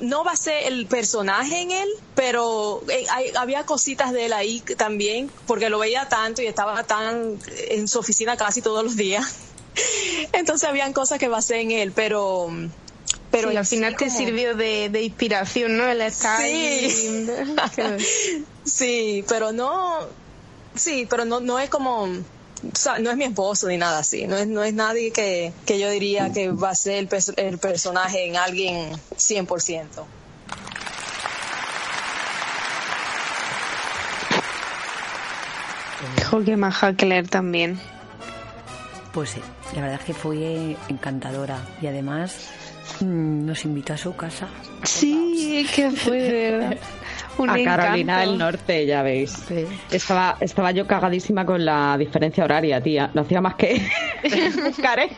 no va a ser el personaje en él, pero eh, hay- había cositas de él ahí también, porque lo veía tanto y estaba tan en su oficina casi todos los días. [LAUGHS] Entonces habían cosas que basé en él, pero pero Sí, al sí final te como- sirvió de, de inspiración, ¿no? El estar Sí. [LAUGHS] [LAUGHS] sí, pero no, sí, pero no, no es como, no es mi esposo ni nada así, no es, no es nadie que, que yo diría que va a ser el, pers- el personaje en alguien 100%. Dijo que maja leer también. Pues sí, la verdad es que fue encantadora y además mm, nos invitó a su casa. Sí, que fue de verdad. [LAUGHS] Un a Carolina encanto. del Norte, ya veis. Estaba, estaba yo cagadísima con la diferencia horaria, tía. No hacía más que [LAUGHS] buscar, ¿eh?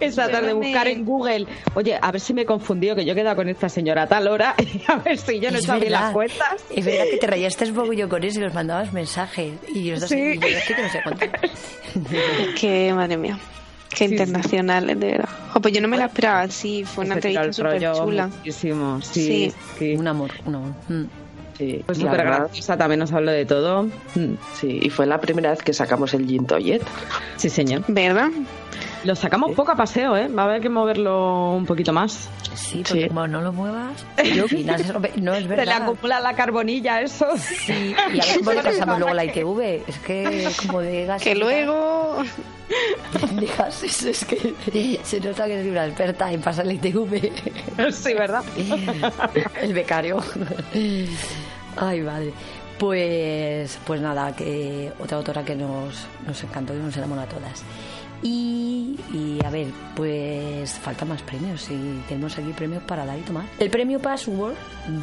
Esa tarde, buscar en Google. Oye, a ver si me he confundido, que yo he quedado con esta señora a tal hora. [LAUGHS] Y a ver si yo no verdad. las cuentas. Es verdad que te rayaste un poco yo con eso y los mandabas mensajes. Y yo Sí. y yo, es que no sé cuánto. [LAUGHS] que, madre mía. Qué internacional, de verdad. Pues yo no me la esperaba así. Fue una entrevista súper chula. Muchísimo, sí. sí. Un amor, un amor. Sí, Pues súper graciosa, también nos habló de todo. Mm. Sí, y fue la primera vez que sacamos el Gin Toyet. Sí, señor. ¿Verdad? Lo sacamos poco a paseo, ¿eh? Va a haber que moverlo un poquito más. Sí, porque como no lo muevas, no es [LAUGHS] Se le verdad. acumula la carbonilla, eso. Sí, y a ver cómo le pasamos luego la ITV. Es que como de gases. Que luego. De gases, es que se nota que soy una experta en pasar la ITV. Sí, ¿verdad? [LAUGHS] El becario. Ay, madre. Pues, pues nada, que otra autora que nos, nos encantó y nos enamoró a todas. Y, y a ver, pues faltan más premios y tenemos aquí premios para dar y tomar. El premio Password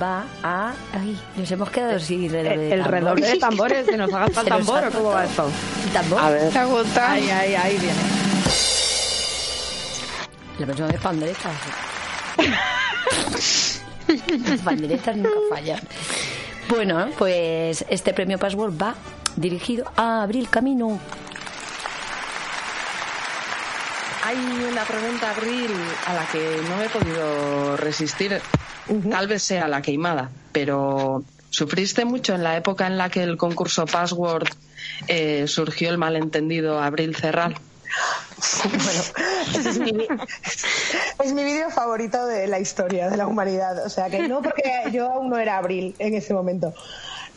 va a. Ay, nos hemos quedado sin redoble de El tambor. redoble de tambores, [LAUGHS] ¿se nos haga falta tambor o cómo va esto? ¿El tambor? A ver. Ahí, ahí, ahí viene. La próxima vez panderetas. Las panderetas nunca fallan. Bueno, pues este premio Password va dirigido a Abril Camino. Hay una pregunta, Abril, a la que no me he podido resistir. Tal vez sea la queimada, pero ¿sufriste mucho en la época en la que el concurso Password eh, surgió el malentendido Abril Cerral? Bueno, ese es mi, es mi vídeo favorito de la historia de la humanidad. O sea que no porque yo aún no era Abril en ese momento.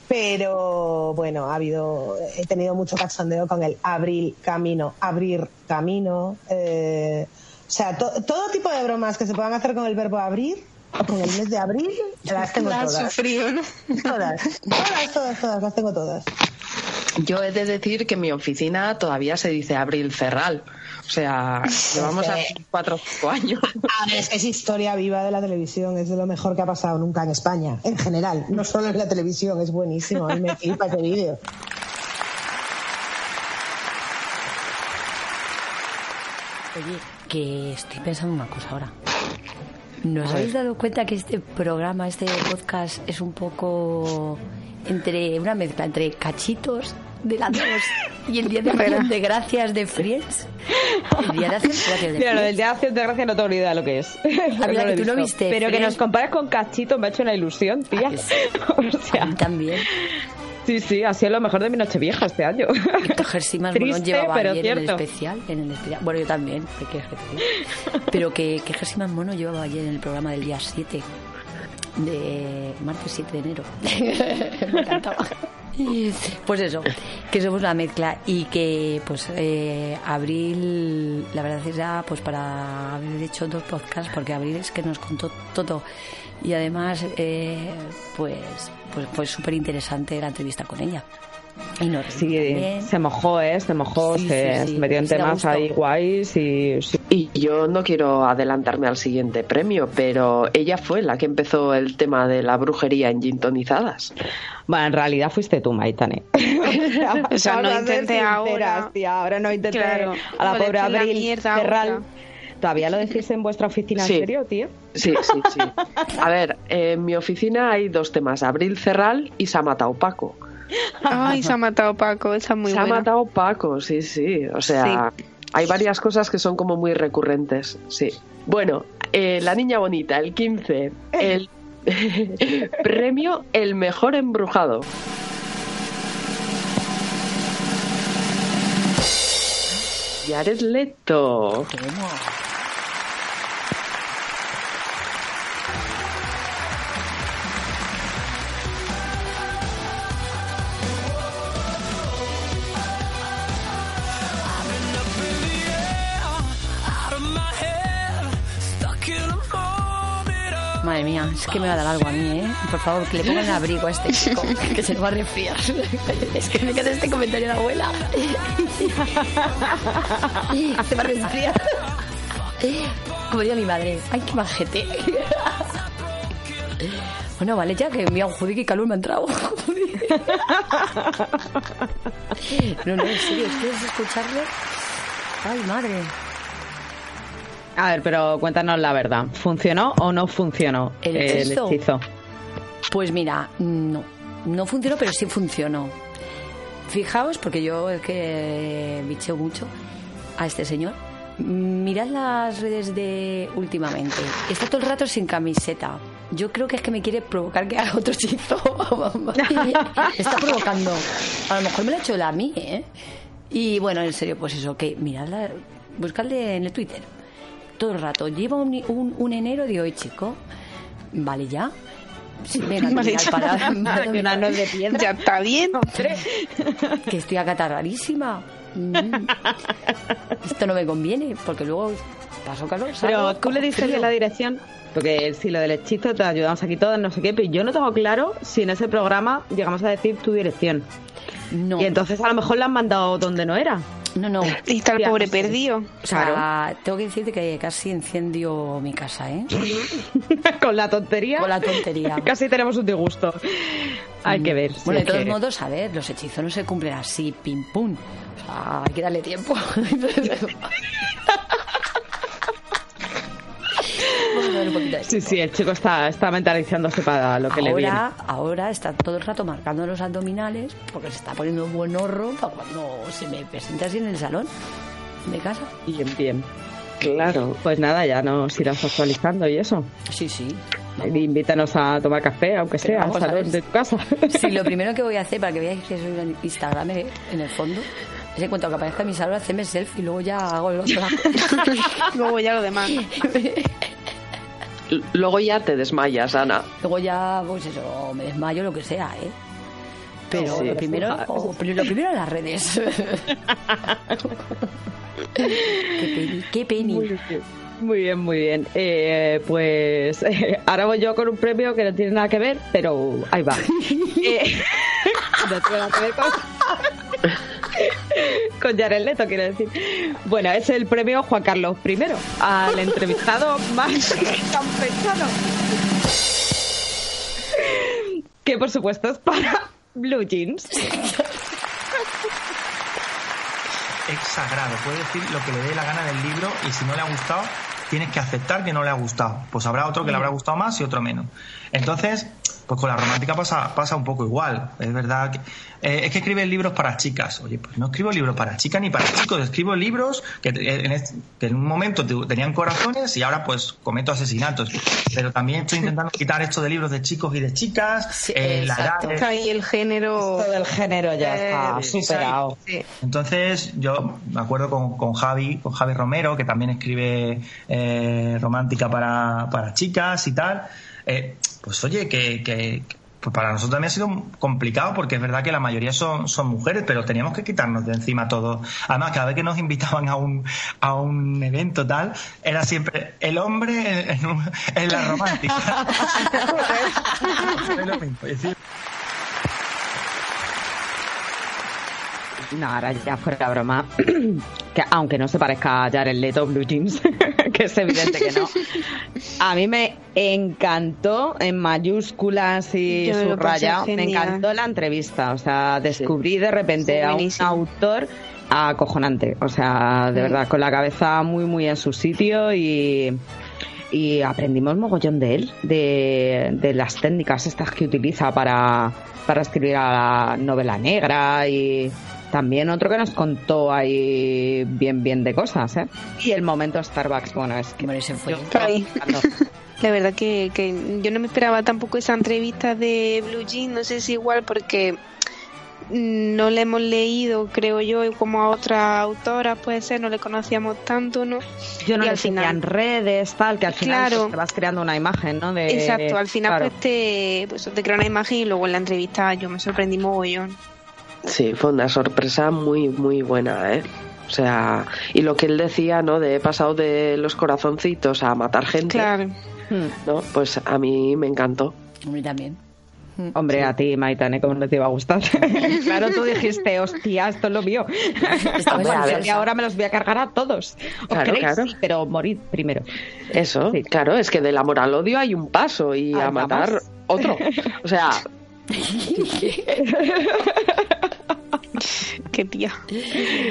Pero bueno, ha habido, he tenido mucho cachondeo con el Abril Camino, abrir camino. eh, o sea, to- todo tipo de bromas que se puedan hacer con el verbo abrir o con el mes de abril, las tengo todas. sufrido, ¿no? Todas, todas, todas, todas, las tengo todas. Yo he de decir que en mi oficina todavía se dice Abril Cerral. O sea, [LAUGHS] llevamos Sí. aquí cuatro o cinco años. A ver, es que es historia viva de la televisión, es de lo mejor que ha pasado nunca en España, en general, no solo en la televisión, es buenísimo, a mí me flipa ese vídeo. Oye, que estoy pensando una cosa ahora. ¿Nos habéis dado cuenta que este programa, este podcast, es un poco entre una mezcla entre cachitos de las dos y el Día de Acción de Gracias de Friends? El Día de Acción de Gracias de Mira, lo del Friends. Día de Acción de Gracia no idea de lo que es. verdad lo he que tú no visto. viste Pero que Friends. nos compares con Cachito me ha hecho una ilusión, tía. [LAUGHS] o sea, también. Sí, sí, ha sido lo mejor de mi noche vieja este año. Que Jersey más Triste, llevaba pero ayer en el cierto. especial, en el especial. Bueno, yo también, ¿qué quieres que te diga? Pero que, que Jersey más mono llevaba ayer en el programa del día 7. De martes 7 de enero. [LAUGHS] Me encantaba. Pues eso, que somos una mezcla y que pues eh, Abril, la verdad es ya pues para haber hecho dos podcasts, porque Abril es que nos contó todo y además eh, pues, pues fue súper interesante la entrevista con ella. Y nos Sí, también. se mojó, ¿eh? Se mojó, Sí, se, sí, sí. se metió en temas ahí guays y... sí. Y yo no quiero adelantarme al siguiente premio, pero ella fue la que empezó el tema de la brujería en gintonizadas. Bueno, en realidad fuiste tú, Maitane. [LAUGHS] [LAUGHS] O sea, no intenté ahora. tía, ahora no intenté Claro. a la pobre Abril ahora. ¿Todavía lo decís en vuestra oficina Sí. en serio, tío? Sí, sí, sí. A ver, en mi oficina hay dos temas, Abril Cerral y se ha matado Paco. Ay, se ha matado Paco, esa es muy se ha buena. matado Paco, sí, sí. O sea, hay varias cosas que son como muy recurrentes, sí. Bueno, eh, La Niña Bonita, el 15, el [LAUGHS] premio El Mejor Embrujado. Jared Leto. Madre mía, es que me va a dar algo a mí, ¿eh? Por favor, que le pongan abrigo a este chico, [LAUGHS] que se lo va a resfriar. Es que me queda este comentario de la abuela. [LAUGHS] Se va a resfriar. Como diría mi madre, ay, qué majete. Bueno, vale, ya que mira, joder, qué calor me ha entrado. [LAUGHS] No, no, en serio, ¿quieres escucharlo? Ay, madre. A ver, pero cuéntanos la verdad. ¿Funcionó o no funcionó ¿El el hechizo? Pues mira, no. No funcionó, pero sí funcionó. Fijaos, porque yo es que bicheo mucho a este señor. Mirad las redes de últimamente. Está todo el rato sin camiseta. Yo creo que es que me quiere provocar que haga otro hechizo. [LAUGHS] Está provocando. A lo mejor me lo ha hecho él a mí, ¿eh? Y bueno, en serio, pues eso, que miradla, buscadle en el Twitter. Todo el rato. Lleva un, un, un enero de hoy, chico. Vale, ya. Sí, venga, Vale, para, de piedra. Ya está bien. [LAUGHS] que estoy acá rarísima. Mm. Esto no me conviene, porque luego paso calor. Pero tú le dices de la dirección, porque si lo del hechizo te ayudamos aquí todos, no sé qué, pero yo no tengo claro si en ese programa llegamos a decir tu dirección. No. Y entonces a lo mejor la han mandado donde no era. No, no. Y está el pobre perdido. O sea, tengo que decirte que casi incendio mi casa, ¿eh? [LAUGHS] Con la tontería. Con la tontería. [LAUGHS] Casi tenemos un disgusto. Hay que ver. Bueno, si de todos que- modos, a ver, los hechizos no se cumplen así, pim pum. O sea, hay que darle tiempo. [LAUGHS] Vamos a ver un poquito de Sí, sí, el chico está, está mentalizándose para lo que le viene. Ahora, ahora está todo el rato marcando los abdominales porque se está poniendo un buen horro para cuando se me presente así en el salón de casa. Bien, bien. Claro. Pues nada, ya nos irás actualizando y eso. Sí, sí. Invítanos a tomar café, aunque sea, al salón de tu casa. Sí, lo [LAUGHS] primero que voy a hacer para que veáis que soy un Instagram en el fondo es en cuanto que aparezca mi salón hacerme selfie y luego ya hago el otro. [LAUGHS] Luego ya lo demás. [LAUGHS] Luego ya te desmayas, Ana. Luego ya, pues eso, me desmayo, lo que sea, ¿eh? Pero Sí. lo primero, [LAUGHS] o- lo primero en las redes. [LAUGHS] qué peni, qué peni. Muy bien. Muy bien, muy bien. Eh, pues eh, [LAUGHS] ahora voy yo con un premio que no tiene nada que ver, pero ahí va. Eh, no tiene nada que ver con, [LAUGHS] con Jared Leto, quiero decir. Bueno, es el premio Juan Carlos I, al entrevistado [LAUGHS] más campechano. Que por supuesto es para Blue Jeans. es sagrado, puede decir lo que le dé la gana del libro y si no le ha gustado, tienes que aceptar que no le ha gustado. Pues habrá otro que le habrá gustado más y otro menos. Entonces, pues con la romántica pasa, pasa un poco igual. Es verdad que eh, es que escribe libros para chicas. Oye, pues no escribo libros para chicas ni para chicos, escribo libros que, eh, en, este- que en un momento te- tenían corazones y ahora pues cometo asesinatos. Pero también estoy intentando [LAUGHS] quitar esto de libros de chicos y de chicas, eh, la edad. Y el género. Todo el género ya está Eh, superado. sí. Entonces, yo me acuerdo con, con Javi, con Javi Romero, que también escribe eh, romántica para, para chicas y tal. Eh, pues oye, que, que pues para nosotros también ha sido complicado porque es verdad que la mayoría son, son mujeres, pero teníamos que quitarnos de encima todo. Además, cada vez que nos invitaban a un, a un evento tal, era siempre el hombre en, en- en la romántica. [LAUGHS] Es lo mismo. Es decir, No, ahora ya fuera broma. [CLEARS THROAT] que aunque no se parezca a Jared Leto, Blue Jeans, [LAUGHS] que es evidente que no. [LAUGHS] A mí me encantó en mayúsculas y subrayado. Me encantó la entrevista. O sea, descubrí de repente a un autor acojonante. O sea, de verdad, con la cabeza muy, muy en su sitio y. Y aprendimos mogollón de él, de, de las técnicas estas que utiliza para, para escribir a la novela negra y también otro que nos contó ahí bien, bien de cosas, ¿eh? Y el momento Starbucks, bueno, es que... yo- Ay. [LAUGHS] La verdad que, que yo no me esperaba tampoco esa entrevista de Blue Jean, no sé si igual porque no le hemos leído, creo yo, como a otra autora, puede ser, no le conocíamos tanto, ¿no? Yo no Y le al final- en redes, tal, que al final Claro. pues, te vas creando una imagen, ¿no? De, Exacto, al final claro. pues, te, pues te crea una imagen y luego en la entrevista yo me sorprendí mogollón. Sí, fue una sorpresa muy, muy buena, ¿eh? O sea, y lo que él decía, ¿no? De he pasado de los corazoncitos a matar gente. Claro. ¿No? Pues a mí me encantó. A mí también. Hombre, a ti, Maitane, ¿cómo no te iba a gustar? [LAUGHS] claro, tú dijiste, hostia, esto es lo mío. Y ahora me los voy a cargar a todos. ¿Os Claro, queréis? claro. Sí, pero morid primero. Eso, claro, es que del amor al odio hay un paso y a matar vamos. otro. O sea, [LAUGHS] [LAUGHS] Qué tía.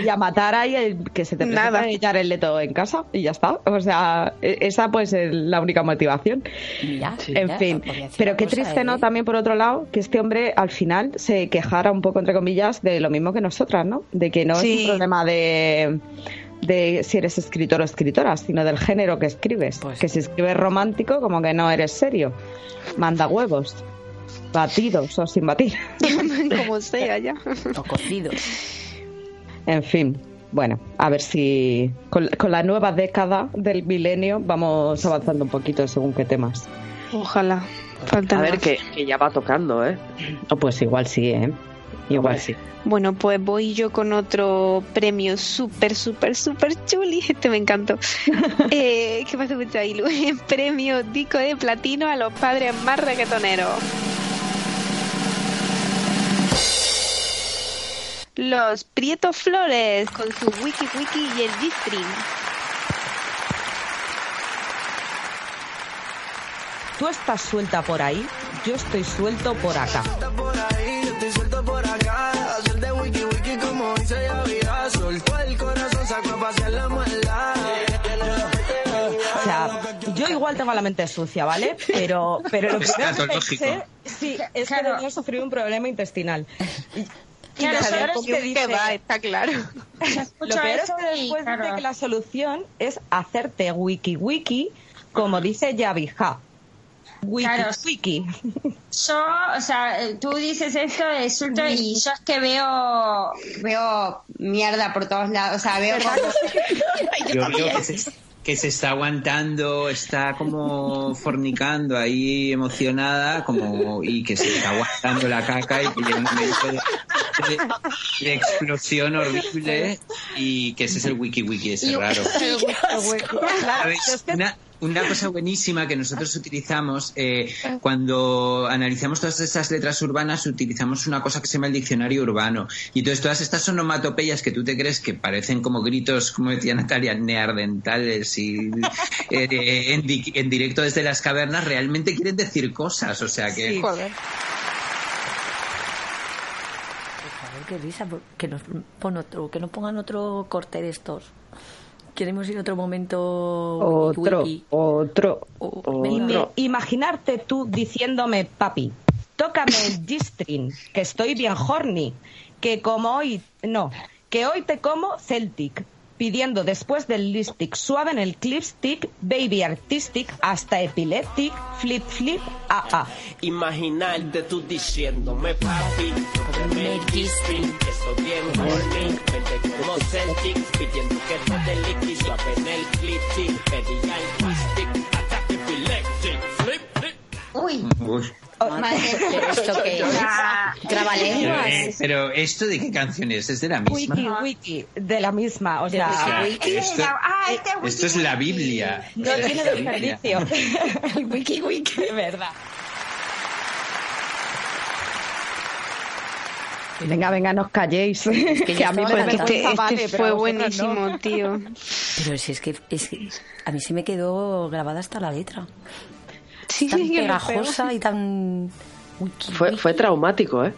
Y a matar ahí el que se te Nada. echar el leto en casa y ya está. O sea, e- esa pues es la única motivación. en ya, fin, pero qué triste, ¿eh? ¿no? También por otro lado, que este hombre al final se quejara un poco, entre comillas, de lo mismo que nosotras, ¿no? De que no es un problema de de si eres escritor o escritora, sino del género que escribes. Pues que si escribes romántico, como que no eres serio. Manda huevos. Batidos o sin batir. [LAUGHS] como sea ya. O cocido. En fin, bueno, a ver si con, con la nueva década del milenio vamos avanzando un poquito según qué temas. Ojalá. Falta a ver que, que ya va tocando, ¿eh? Oh, pues igual sí, ¿eh? Igual sí. Bueno, pues voy yo con otro premio súper, súper, súper chuli. [LAUGHS] Este me encantó. [LAUGHS] eh, ¿Qué pasa, Ilu? Premio disco de platino a los padres más reggaetoneros. Los Prietos Flores con su Wiki Wiki y el G-String. Tú estás suelta por ahí, yo estoy suelto por acá. por ahí, yo estoy suelto por acá. Hacer de wiki wiki como dice Yavira. Soltó el corazón, sacó a pasear la maldad. O sea, yo igual tengo la mente sucia, ¿vale? Pero, pero lo primero que lógico. pensé, sí, es que debía sufrir un problema intestinal. Claro, lo peor claro, es que que dice- va, está claro. [LAUGHS] Lo peor es que y, después claro. dice que la solución es hacerte wiki wiki, como dice Yavija. Wiki Claro. wiki. Yo, o sea, tú dices esto de suelto y yo es que veo veo mierda por todos lados, o sea, veo como- Yo veo [LAUGHS] que se, está aguantando, está como fornicando ahí emocionada como y que se está aguantando la caca y que llega un momento de, de- de explosión horrible y que ese es el wiki wiki ese raro. [LAUGHS] una cosa buenísima que nosotros utilizamos eh, cuando analizamos todas estas letras urbanas, utilizamos una cosa que se llama el diccionario urbano. Y entonces todas estas onomatopeyas que tú te crees que parecen como gritos, como decía Natalia, neardentales y eh, en, di- en directo desde las cavernas, realmente quieren decir cosas. O sea que. Joder, qué risa, que nos pon otro, que no pongan otro corte de estos. Queremos ir a otro momento Otro, wiki. otro. Imaginarte tú diciéndome, papi, tócame el G-string, que estoy bien horny, que como hoy, no, que hoy te como Celtic, pidiendo después del lipstick suave en el clipstick, baby artistic, hasta epileptic, flip flip, ah ah. Imaginarte tú diciéndome papi, el que estoy bien horny, vente como Celtic, pidiendo que te dé liqui suave en el clip, pedí al plastic, ataque epileptic, flip, flip. Uy, Uy. ¿Pero esto [LAUGHS] qué es? Pero, esto de qué canción es, es de la misma. Wiki, wiki, de la misma, o sea, O sea, esto, Ah, este esto es la Biblia. no Es tiene desperdicio. [LAUGHS] El wiki wiki, de verdad. Venga, venga, no os calléis. Que, [LAUGHS] yo a mí me vergüenza, Este, vale, este pero fue vosotras no. buenísimo, tío. Pero si es que, es que a mí se me quedó grabada hasta la letra. Sí, tan pegajosa y tan... Fue, fue traumático, ¿eh?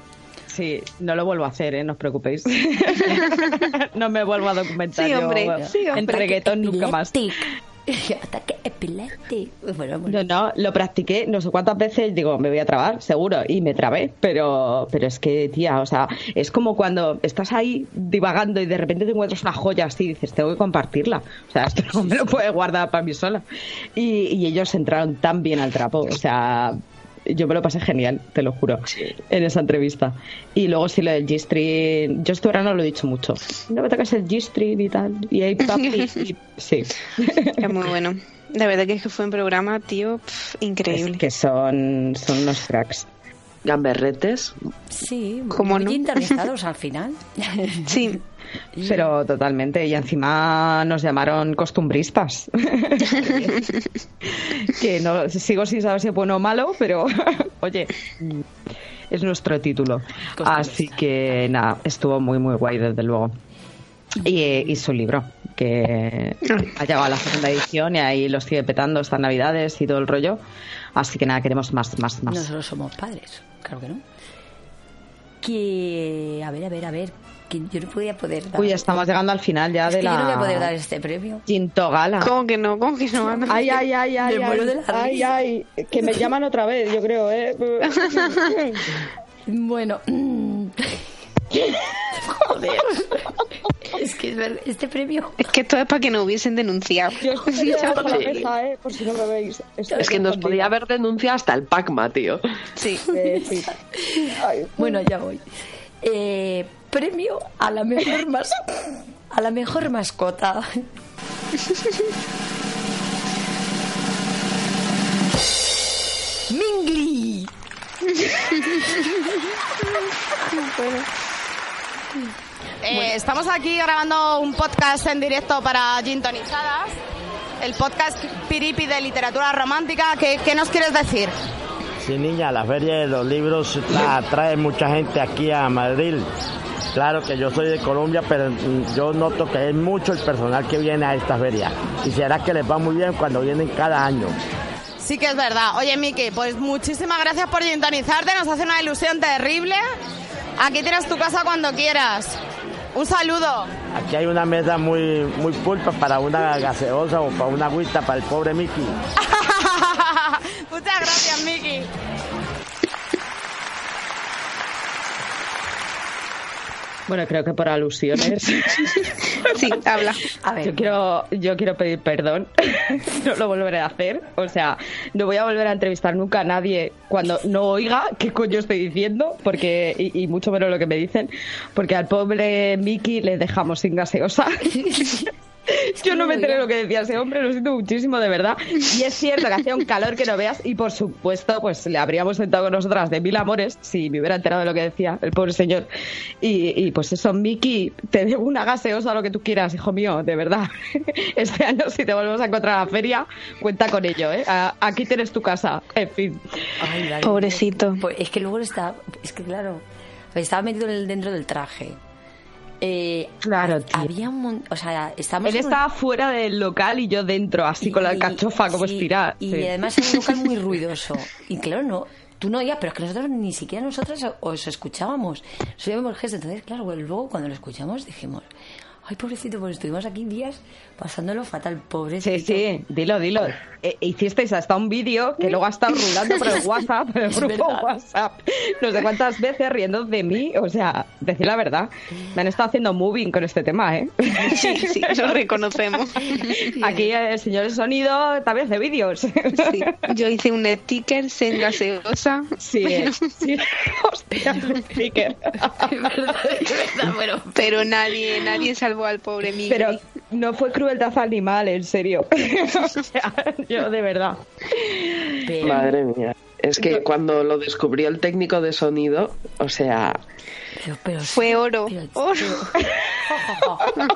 Sí, no lo vuelvo a hacer, ¿eh? no os preocupéis. [LAUGHS] [LAUGHS] no me vuelvo a documentar Sí, yo hombre, sí, en hombre. reggaetón nunca más. [LAUGHS] Ataque epiléptico. Bueno, No, no, lo practiqué no sé cuántas veces, digo, me voy a trabar, seguro, y me trabé, pero, pero es que, tía, o sea, es como cuando estás ahí divagando y de repente te encuentras una joya así y dices, tengo que compartirla, o sea, esto no me lo puedo guardar para mí sola. Y, y ellos entraron tan bien al trapo, o sea, yo me lo pasé genial, te lo juro, en esa entrevista. Y luego sí lo del G-String, yo esto ahora no lo he dicho mucho, no me tocas el G-String y tal, y ahí [LAUGHS] papi, y- sí. Es muy bueno. La verdad que es que fue un programa, tío, increíble. Es que son, son unos cracks. Gamberretes. Sí, ¿Cómo muy no? internalizados al [LAUGHS] final. Sí, Pero totalmente, y encima nos llamaron costumbristas. [LAUGHS] que no sigo sin saber si es bueno o malo, pero [LAUGHS] oye, es nuestro título. Así que nada, estuvo muy, muy guay, desde luego. Y, eh, y su libro, que ha llegado a la segunda edición y ahí lo sigue petando estas navidades y todo el rollo. Así que nada, queremos más, más, más. Nosotros somos padres, claro que no. Que, a ver, a ver, a ver, que yo no podía poder dar... Uy, estamos llegando al final ya Es de que la... yo no voy a poder dar este premio. Quinto gala. ¿Cómo que no? ¿Cómo que no? Ay, ay, ay, ay, Me ay, de la ay, risa. ay, que me llaman otra vez, yo creo, ¿eh? [LAUGHS] [LAUGHS] Bueno, [CLEARS THROAT] joder. [LAUGHS] Es que es ver- este premio... Es que esto es para que no hubiesen denunciado. Yo [LAUGHS] ¿eh? Por si no me veis. Estoy Es que nos podía haber denunciado hasta el Pacma, tío. Sí. Eh, sí. Ay, Bueno, ya voy. Eh, premio a la mejor mas a la mejor mascota. [LAUGHS] Mingli. Eh, estamos aquí grabando un podcast en directo para Gintonizadas, el podcast Piripi de literatura romántica. ¿Qué, qué nos quieres decir? Sí, niña, la feria de los libros atrae mucha gente aquí a Madrid. Claro que yo soy de Colombia, pero yo noto que es mucho el personal que viene a esta feria. Y será que les va muy bien cuando vienen cada año. Sí que es verdad. Oye, Miki, pues muchísimas gracias por gintonizarte, nos hace una ilusión terrible. Aquí tienes tu casa cuando quieras. Un saludo. Aquí hay una mesa muy, muy pulpa para una gaseosa o para una agüita para el pobre Mickey. [LAUGHS] Muchas gracias, Miki. Bueno, creo que por alusiones. [LAUGHS] Sí, habla. A ver, Yo quiero, yo quiero pedir perdón. [LAUGHS] no lo volveré a hacer. O sea, no voy a volver a entrevistar nunca a nadie cuando no oiga qué coño estoy diciendo, porque y, y mucho menos lo que me dicen, porque al pobre Mickey le dejamos sin gaseosa. [LAUGHS] Yo no me enteré lo que decía ese hombre, lo siento muchísimo, de verdad. Y es cierto que hacía un calor que no veas y por supuesto pues le habríamos sentado con nosotras de mil amores si me hubiera enterado de lo que decía el pobre señor. Y, y, pues eso, Miki, te debo una gaseosa, lo que tú quieras, hijo mío, de verdad. [LAUGHS] Este año si te volvemos a encontrar a la feria, cuenta con ello, ¿eh? Aquí tienes tu casa, en fin. ay, Pobrecito. pues es que luego está, es que claro, estaba metido en el- dentro del traje. Eh, Claro, tío. había un, o sea, estábamos Él un- estaba fuera del local y yo dentro, así con la Y- cachofa como sí, estirada. Y Sí. además era un local muy [LAUGHS] ruidoso. Y claro, no, tú no oías, pero es que nosotros ni siquiera nosotras os escuchábamos. El gesto. Entonces, claro, luego cuando lo escuchamos dijimos, ay, pobrecito, pues estuvimos aquí días pasándolo fatal, pobrecito. Sí, sí, dilo, dilo. Eh, hicisteis hasta un vídeo que luego ha estado rulando por el [LAUGHS] WhatsApp, por el grupo. WhatsApp. No sé cuántas veces riendo de mí. O sea, decir la verdad. Me han estado haciendo moving con este tema, ¿eh? Sí, sí, lo [LAUGHS] reconocemos. Aquí el señor de sonido también hace vídeos. Sí. Yo hice un sticker en gaseosa. Sí, Pero- sí. Hostia, el sticker. [LAUGHS] Pero nadie, nadie salvó al pobre Miguel. Pero no fue crueldad animal, en serio. [LAUGHS] o sea, yo de verdad. Pero- Madre mía. Es que cuando lo descubrió el técnico de sonido, o sea, Fue oro. Oro. [LAUGHS]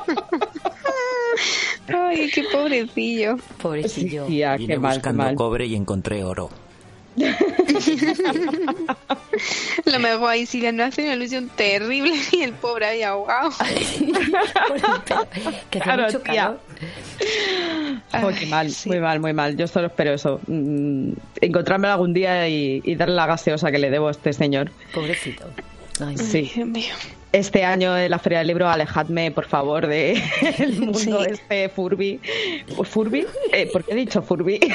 Ay, qué pobrecillo. Pobrecillo. Tía, Vine qué mal, qué buscando mal. cobre y encontré oro. Lo mejor ahí sí le han hecho una ilusión terrible y el pobre ahí ahogado. [LAUGHS] que hace Claro, mucho tía. calor. Jo, qué mal, muy mal, muy mal. Yo solo espero eso. mm, encontrármelo algún día y, y darle la gaseosa que le debo a este señor. Pobrecito. Ay, Sí. Este año en la Feria del Libro, alejadme, por favor, de [LAUGHS] el mundo este Furby. ¿Furby? Eh, ¿Por qué he dicho Furby? [LAUGHS]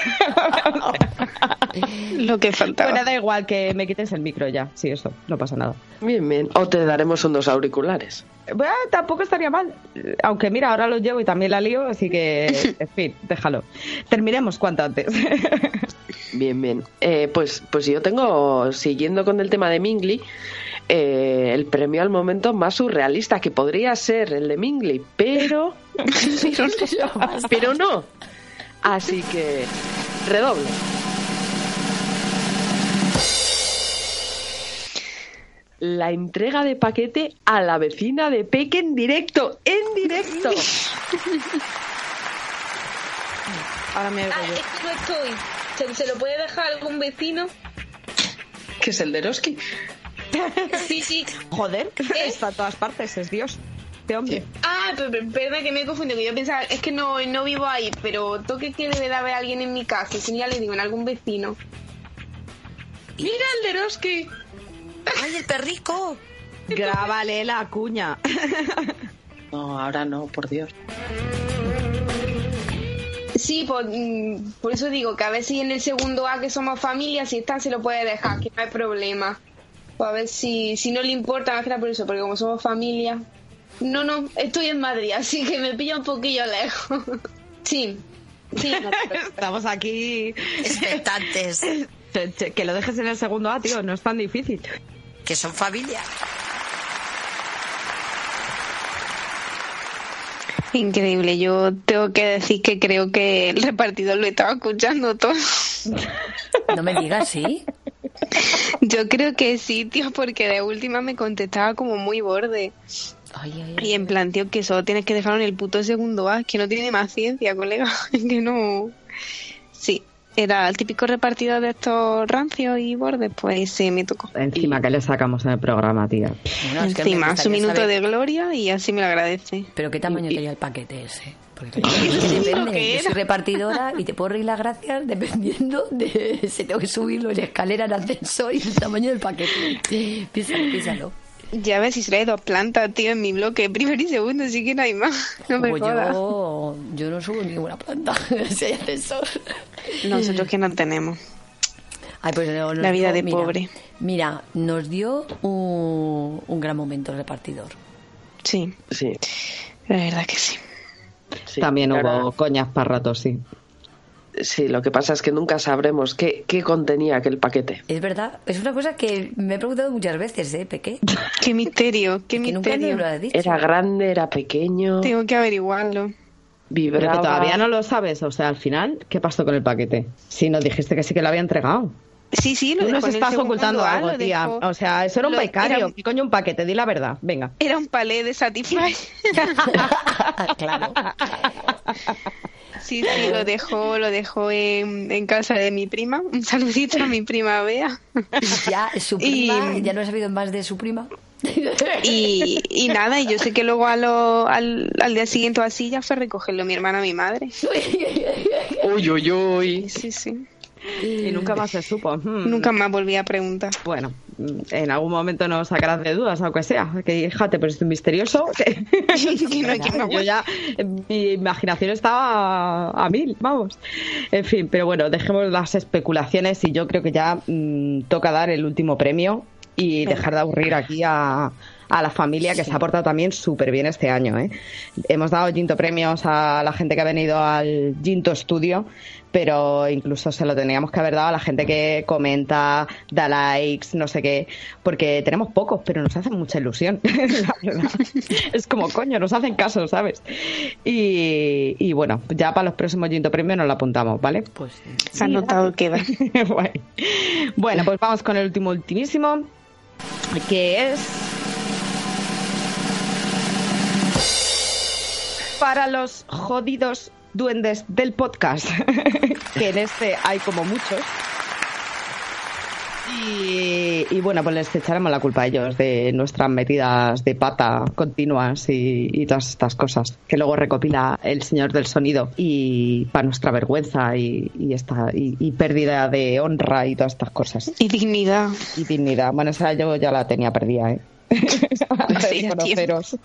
Lo que faltaba. Bueno, da igual que me quites el micro ya. Sí, eso, no pasa nada. bien, bien. O te daremos unos auriculares. Bueno, tampoco estaría mal. Aunque mira, ahora los llevo y también la lío, así que, [LAUGHS] en fin, déjalo. Terminemos cuanto antes. [LAUGHS] Bien, bien. Eh, pues, pues yo tengo, siguiendo con el tema de Mingli, eh, el premio al momento más surrealista, que podría ser el de Mingli, pero... [LAUGHS] pero no. Así que, redoble. La entrega de paquete a la vecina de Peque en directo, en directo. [LAUGHS] Ahora me oigo yo. Es que no estoy. ¿Se, se lo puede dejar algún vecino? Que es el de Eroski. [LAUGHS] Sí, sí. Joder, está a todas partes, es Dios. Este hombre. Ah, pero, pero, perdona que me he confundido, que yo pensaba, es que no, no vivo ahí, pero toque que debe de haber alguien en mi casa, y si ya le digo, en algún vecino. Mira el de Eroski. ¡Ay, el perrico! Grábale la cuña. No, ahora no, por Dios. Sí, por, mm, por eso digo que a ver si en el segundo A que somos familia, si está se lo puede dejar, que no hay problema. Pues a ver si, si no le importa, más que nada por eso, porque como somos familia. No, no, estoy en Madrid, así que me pilla un poquillo lejos. Sí, sí. no. Estamos aquí. Expectantes. [LAUGHS] Que lo dejes en el segundo A, tío, no es tan difícil. Que son familia. Increíble, yo tengo que decir que creo que el repartidor lo estaba escuchando todo. No me digas, ¿sí? Yo creo que sí, tío, porque de última me contestaba como muy borde. Y en plan, tío, que solo tienes que dejarlo en el puto segundo A, que no tiene más ciencia, colega. [LAUGHS] que no. Era el típico repartidor de estos rancios y bordes, pues sí, me tocó. Encima que le sacamos en el programa, tía. Bueno, es que Encima, su minuto saber- de gloria y así me lo agradece. Pero qué tamaño tenía el paquete ese. Porque [LAUGHS] depende, que yo soy repartidora y te puedo reír las gracias dependiendo de [LAUGHS] si tengo que subirlo en escalera, en ascensor y el tamaño del paquete. Piénsalo, piénsalo. Ya ves si trae dos plantas, tío, en mi bloque, [LAUGHS] primero y segundo, así que no hay más. No me Pues jodas. yo, yo no subo ninguna planta [LAUGHS] si hay ascensor. Nosotros que no tenemos. Ay, pues no, La vida de mira, pobre. Mira, nos dio un, un gran momento el repartidor. Sí. Sí. La verdad que sí. También hubo coñas para rato, sí. Sí, lo que pasa es que nunca sabremos qué, qué contenía aquel paquete. Es verdad, es una cosa que me he preguntado muchas veces, ¿eh, Peque? [LAUGHS] Qué misterio, qué Que misterio. nos lo has dicho. Era grande, era pequeño, Tengo que averiguarlo. Pero vibraba. que todavía no lo sabes. O sea, al final, ¿qué pasó con el paquete? Si nos dijiste que sí que lo había entregado. Sí, sí, lo Tú nos estás ocultando A, algo, tía. dejó- O sea, eso era un lo- becario. era- ¿Qué coño un paquete? Di la verdad. Venga. Era un palé de Satisfy. [LAUGHS] [LAUGHS] claro. Sí, sí, lo dejó, lo dejó en, en casa de mi prima. Un saludito a mi prima Bea. Ya, su prima, ya no he sabido más de su prima. Y, y nada, y yo sé que luego a lo- al, al día siguiente o así ya fue a recogerlo mi hermana mi madre. [LAUGHS] Uy, uy, uy. Sí, sí. Y nunca más se [LAUGHS] supo. Hmm. Nunca más volví a preguntar. Bueno, en algún momento nos sacarás de dudas, aunque sea. Que fíjate, pero es misterioso. que- [LAUGHS] Que no hay quien me Yo ya, mi imaginación estaba a, a mil, vamos. En fin, pero bueno, dejemos las especulaciones y yo creo que ya mm, toca dar el último premio y dejar de aburrir aquí a, a la familia que se ha portado también súper bien este año. ¿eh? Hemos dado Ginto premios a la gente que ha venido al Ginto Studio, pero incluso se lo teníamos que haber dado a la gente que comenta, da likes, no sé qué, porque tenemos pocos, pero nos hacen mucha ilusión. [LAUGHS] la verdad. Es como, coño, nos hacen caso, ¿sabes? Y, y bueno, ya para los próximos Ginto premios nos lo apuntamos, ¿vale? Pues Se ha notado queda. [LAUGHS] Guay. Bueno, pues vamos con el último, ultimísimo, que es para los jodidos duendes del podcast, [LAUGHS] que en este hay como muchos. Y, y bueno, pues les echaremos la culpa a ellos de nuestras metidas de pata continuas y, y todas estas cosas que luego recopila el señor del sonido y para nuestra vergüenza y, y esta y, pérdida de honra y todas estas cosas. Y dignidad. Y dignidad. Bueno, esa yo ya la tenía perdida, ¿eh? Antes de Hacía conoceros.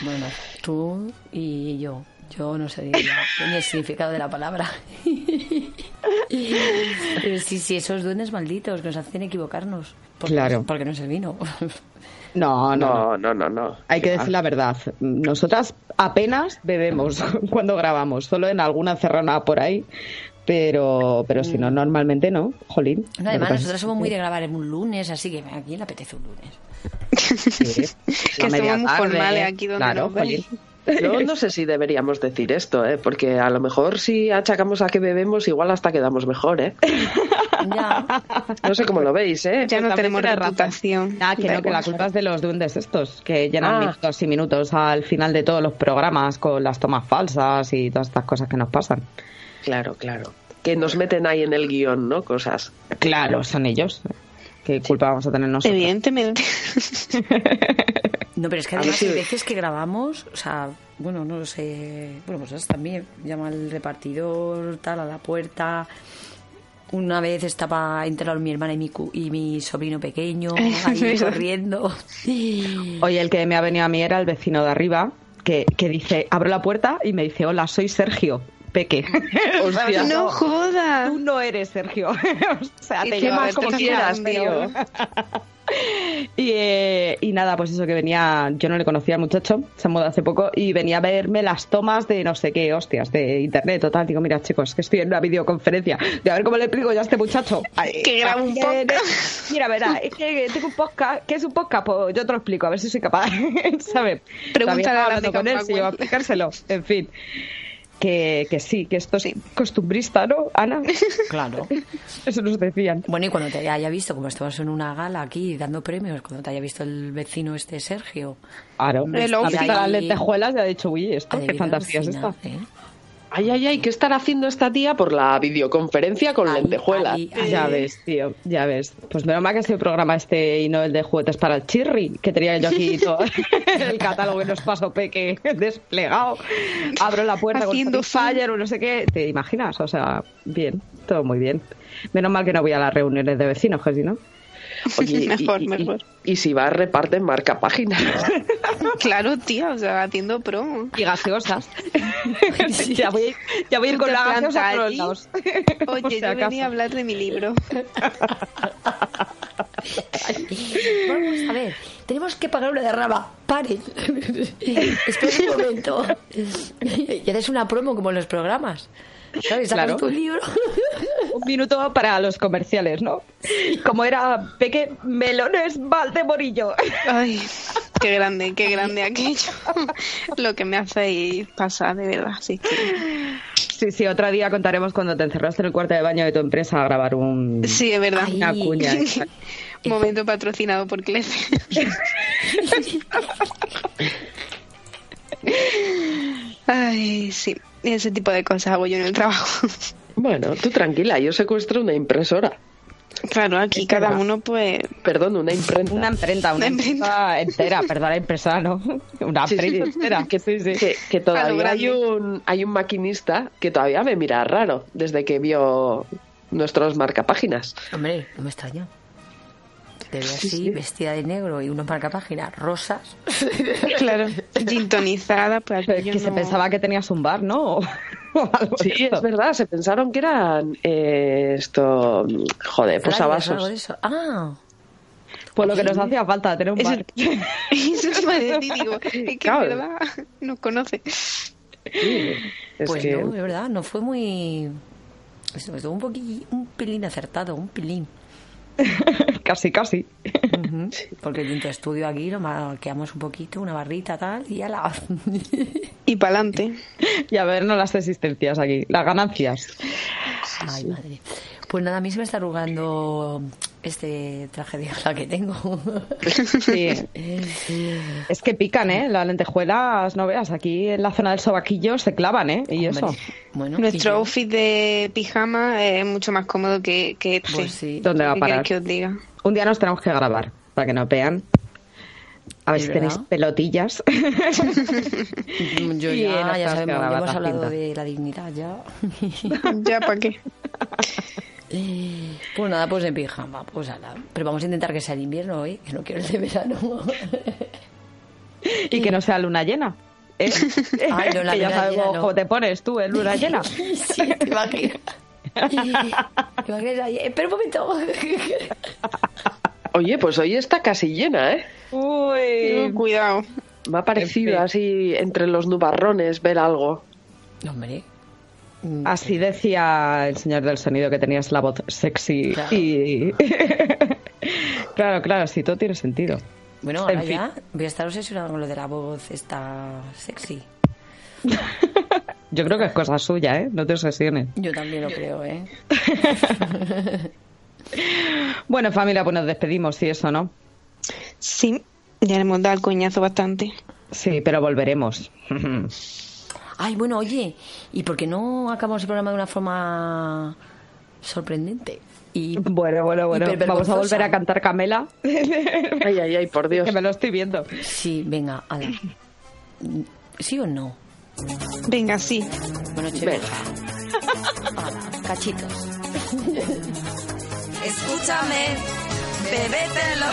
Bueno, tú y yo. Yo no sé [LAUGHS] ni el significado de la palabra. [LAUGHS] Pero sí, sí, esos duendes malditos que nos hacen equivocarnos. Porque, Claro. Porque no es el vino. No, no, no, no, no. Hay que decir la verdad. Nosotras apenas bebemos [LAUGHS] cuando grabamos, solo en alguna cerrona por ahí. Pero, pero si no, normalmente no, jolín. No, además, nosotros somos muy de grabar en un lunes, así que a quién le apetece un lunes. Sí, [LAUGHS] Que somos muy formales aquí donde claro, nos jolín. Yo no sé si deberíamos decir esto, ¿eh? porque a lo mejor si achacamos a que bebemos, igual hasta quedamos mejor. ¿eh? [LAUGHS] No sé cómo lo veis, ¿eh? Ya no tenemos reputación. Nada, que no, que la culpa es de los duendes estos, que llenan Ah. minutos y minutos al final de todos los programas con las tomas falsas y todas estas cosas que nos pasan. Claro, claro. Que nos meten ahí en el guion, ¿no? Cosas. Claro, son ellos. ¿Qué culpa vamos a tener nosotros? Evidentemente. [LAUGHS] No, pero es que además hay si- veces que grabamos, o sea, bueno, no lo sé, bueno, pues también llama al repartidor, tal, a la puerta. Una vez estaba enterado mi hermana y mi, cu- y mi sobrino pequeño [LAUGHS] ahí corriendo. Oye, el que me ha venido a mí era el vecino de arriba, que, que dice, abro la puerta y me dice, hola, soy Sergio. Peque. [LAUGHS] Hostia. No jodas. Tú no eres Sergio. [LAUGHS] o sea, te llamas como quieras, tío. [LAUGHS] Y, eh, y nada, pues eso que venía, yo no le conocía al muchacho, se mudó hace poco y venía a verme las tomas de no sé qué hostias, de internet, total. Digo, mira chicos, que estoy en una videoconferencia. De a ver cómo le explico yo a este muchacho. Ay, Que grabo un podcast. Mira, verá, es que tengo un podcast, ¿qué es un podcast? Pues yo te lo explico, a ver si soy capaz, ¿sabes? Pregúntale a la con él, si yo a explicárselo, en fin. Que, que sí, que esto es costumbrista, ¿no, Ana? [LAUGHS] Claro. [LAUGHS] Eso nos decían. Bueno, y cuando te haya visto, como estamos en una gala aquí dando premios, cuando te haya visto el vecino este Sergio. Claro, El ha outfit. visto las lentejuelas y ha dicho, uy, esto, qué fantasía es esta. ¿eh? Ay, ay, ay, ¿qué estará haciendo esta tía por la videoconferencia con lentejuelas? ahí, ahí. Ya ves, tío, ya ves. Pues menos mal que el programa este y no el de juguetes para el chirri, que tenía yo aquí [LAUGHS] todo el catálogo que nos pasó Peque desplegado. Abro la puerta Haciendo con Fire o no sé qué. ¿Te imaginas? O sea, bien, todo muy bien. Menos mal que no voy a las reuniones de vecinos, que si no. [LAUGHS] Oye, y- Mejor, y, y- mejor. y si va, reparten marca página. [LAUGHS] Claro, tío, o sea, haciendo promo. Y gaseosas. [LAUGHS] ya, voy, ya voy a ir con la gaseosa lados. Oye, si yo acaso. venía a hablar de mi libro. Vamos a ver, tenemos que pagar una derrama. Paren. Espera un momento. Y haces una promo como en los programas. ¿Sabes? Sacas Claro. tu [LAUGHS] libro. Un minuto para los comerciales, ¿no? Como era Peque Melones Valdemorillo. Ay, qué grande, qué grande aquello. Lo que me hacéis pasar, de verdad. Sí, que... Sí, sí, otro día contaremos cuando te encerraste en el cuarto de baño de tu empresa a grabar un... sí es verdad. Una cuña. [LAUGHS] Momento patrocinado por Clefe. [LAUGHS] Ay, sí. Ese tipo de cosas hago yo en el trabajo. [LAUGHS] Bueno, tú tranquila, yo secuestro una impresora. Claro, aquí cada uno pues... Perdón, una imprenta. Una imprenta, una [LAUGHS] imprenta entera, perdón, la impresora, ¿no? [LAUGHS] Una Sí, sí, imprenta entera. que, que, todavía hay un, hay un maquinista que todavía me mira raro desde que vio nuestros marcapáginas. Hombre, no me extraña. Te veo así, vestida de negro y unos marcapáginas rosas. [LAUGHS] Claro, gintonizada, pues Pero yo que se no- pensaba que tenías un bar, ¿no? [LAUGHS] O algo de Sí, es verdad, se pensaron que eran eh, esto, joder, posavasos. eso. Ah, Pues lo que nos hacía falta, tener un [LAUGHS] Eso- bar. Eso a decir, digo, es que Claro. verdad nos conoce. pues que- no, de verdad, no fue muy... Eso, estuvo un poquillo, un pelín acertado, un pelín. [LAUGHS] casi, casi. [LAUGHS] Porque el estudio aquí lo marqueamos un poquito, una barrita tal, y ya la... [LAUGHS] Y para adelante. Y a ver, no las existencias aquí, las ganancias. Ay, madre. Pues nada, a mí se me está arrugando este traje de gala que tengo. [LAUGHS] Sí. [LAUGHS] Es que pican, ¿eh? Las lentejuelas, no veas, aquí en la zona del sobaquillo se clavan, ¿eh? Y eso. Bueno, Nuestro outfit de pijama es mucho más cómodo que, que este. Pues ¿Dónde va a ¿Qué parar? que os diga? Un día nos tenemos que grabar para que nos vean. A ver ¿Es si tenéis pelotillas. [LAUGHS] Yo ya, ya sabemos, ya hemos la hablado cinta. de la dignidad ya. ya, ¿para qué? Pues nada, pues en pijama, pues ala. Pero vamos a intentar que sea el invierno hoy, que no quiero el de verano. y que no sea luna llena. ¿eh? [LAUGHS] Ay, no, la que ya luna sabemos llena no. cómo te pones tú en luna llena. [LAUGHS] sí, te imaginas. [LAUGHS] Te imaginas ahí, espera un momento. Oye, pues hoy está casi llena, ¿eh? Uy, cuidado. Me ha parecido así entre los nubarrones ver algo. Hombre. Así decía el señor del sonido que tenías la voz sexy Claro. y... [LAUGHS] claro, claro, sí, todo tiene sentido. Bueno, En ahora fin. ya voy a estar obsesionado con lo de la voz esta sexy. [LAUGHS] Yo creo que es cosa suya, ¿eh? No te obsesiones. Yo también lo creo, ¿eh? [LAUGHS] Bueno, familia, pues nos despedimos y eso, ¿no? Sí, ya le hemos dado el coñazo bastante. Sí, pero volveremos. Ay, bueno, oye, ¿y por qué no acabamos el programa de una forma sorprendente? Y Bueno, bueno, bueno. Vamos a volver a cantar Camela. [LAUGHS] Ay, ay, ay, por Dios. Que me lo estoy viendo. Sí, venga, ala. ¿Sí o no? Venga, sí. Bueno, chévere. Cachitos. Escúchame, bébetelo,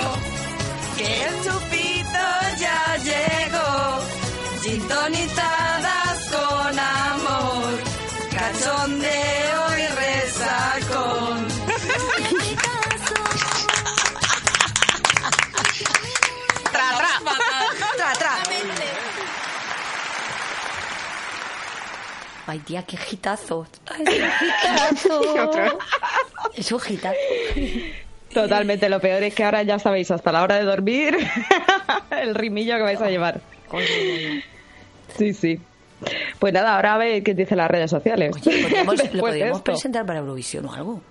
que el chupito ya llegó. Sintonizadas Ay, tía, qué gitazo. Ay, qué gitazo. [LAUGHS] Es un gitazo. Totalmente, lo peor es que ahora ya sabéis, hasta la hora de dormir, [LAUGHS] el rimillo que vais a llevar. Sí, sí. Pues nada, ahora a ver qué dicen las redes sociales. Podríamos- [LAUGHS] ¿Lo Después de podríamos presentar para Eurovisión o algo?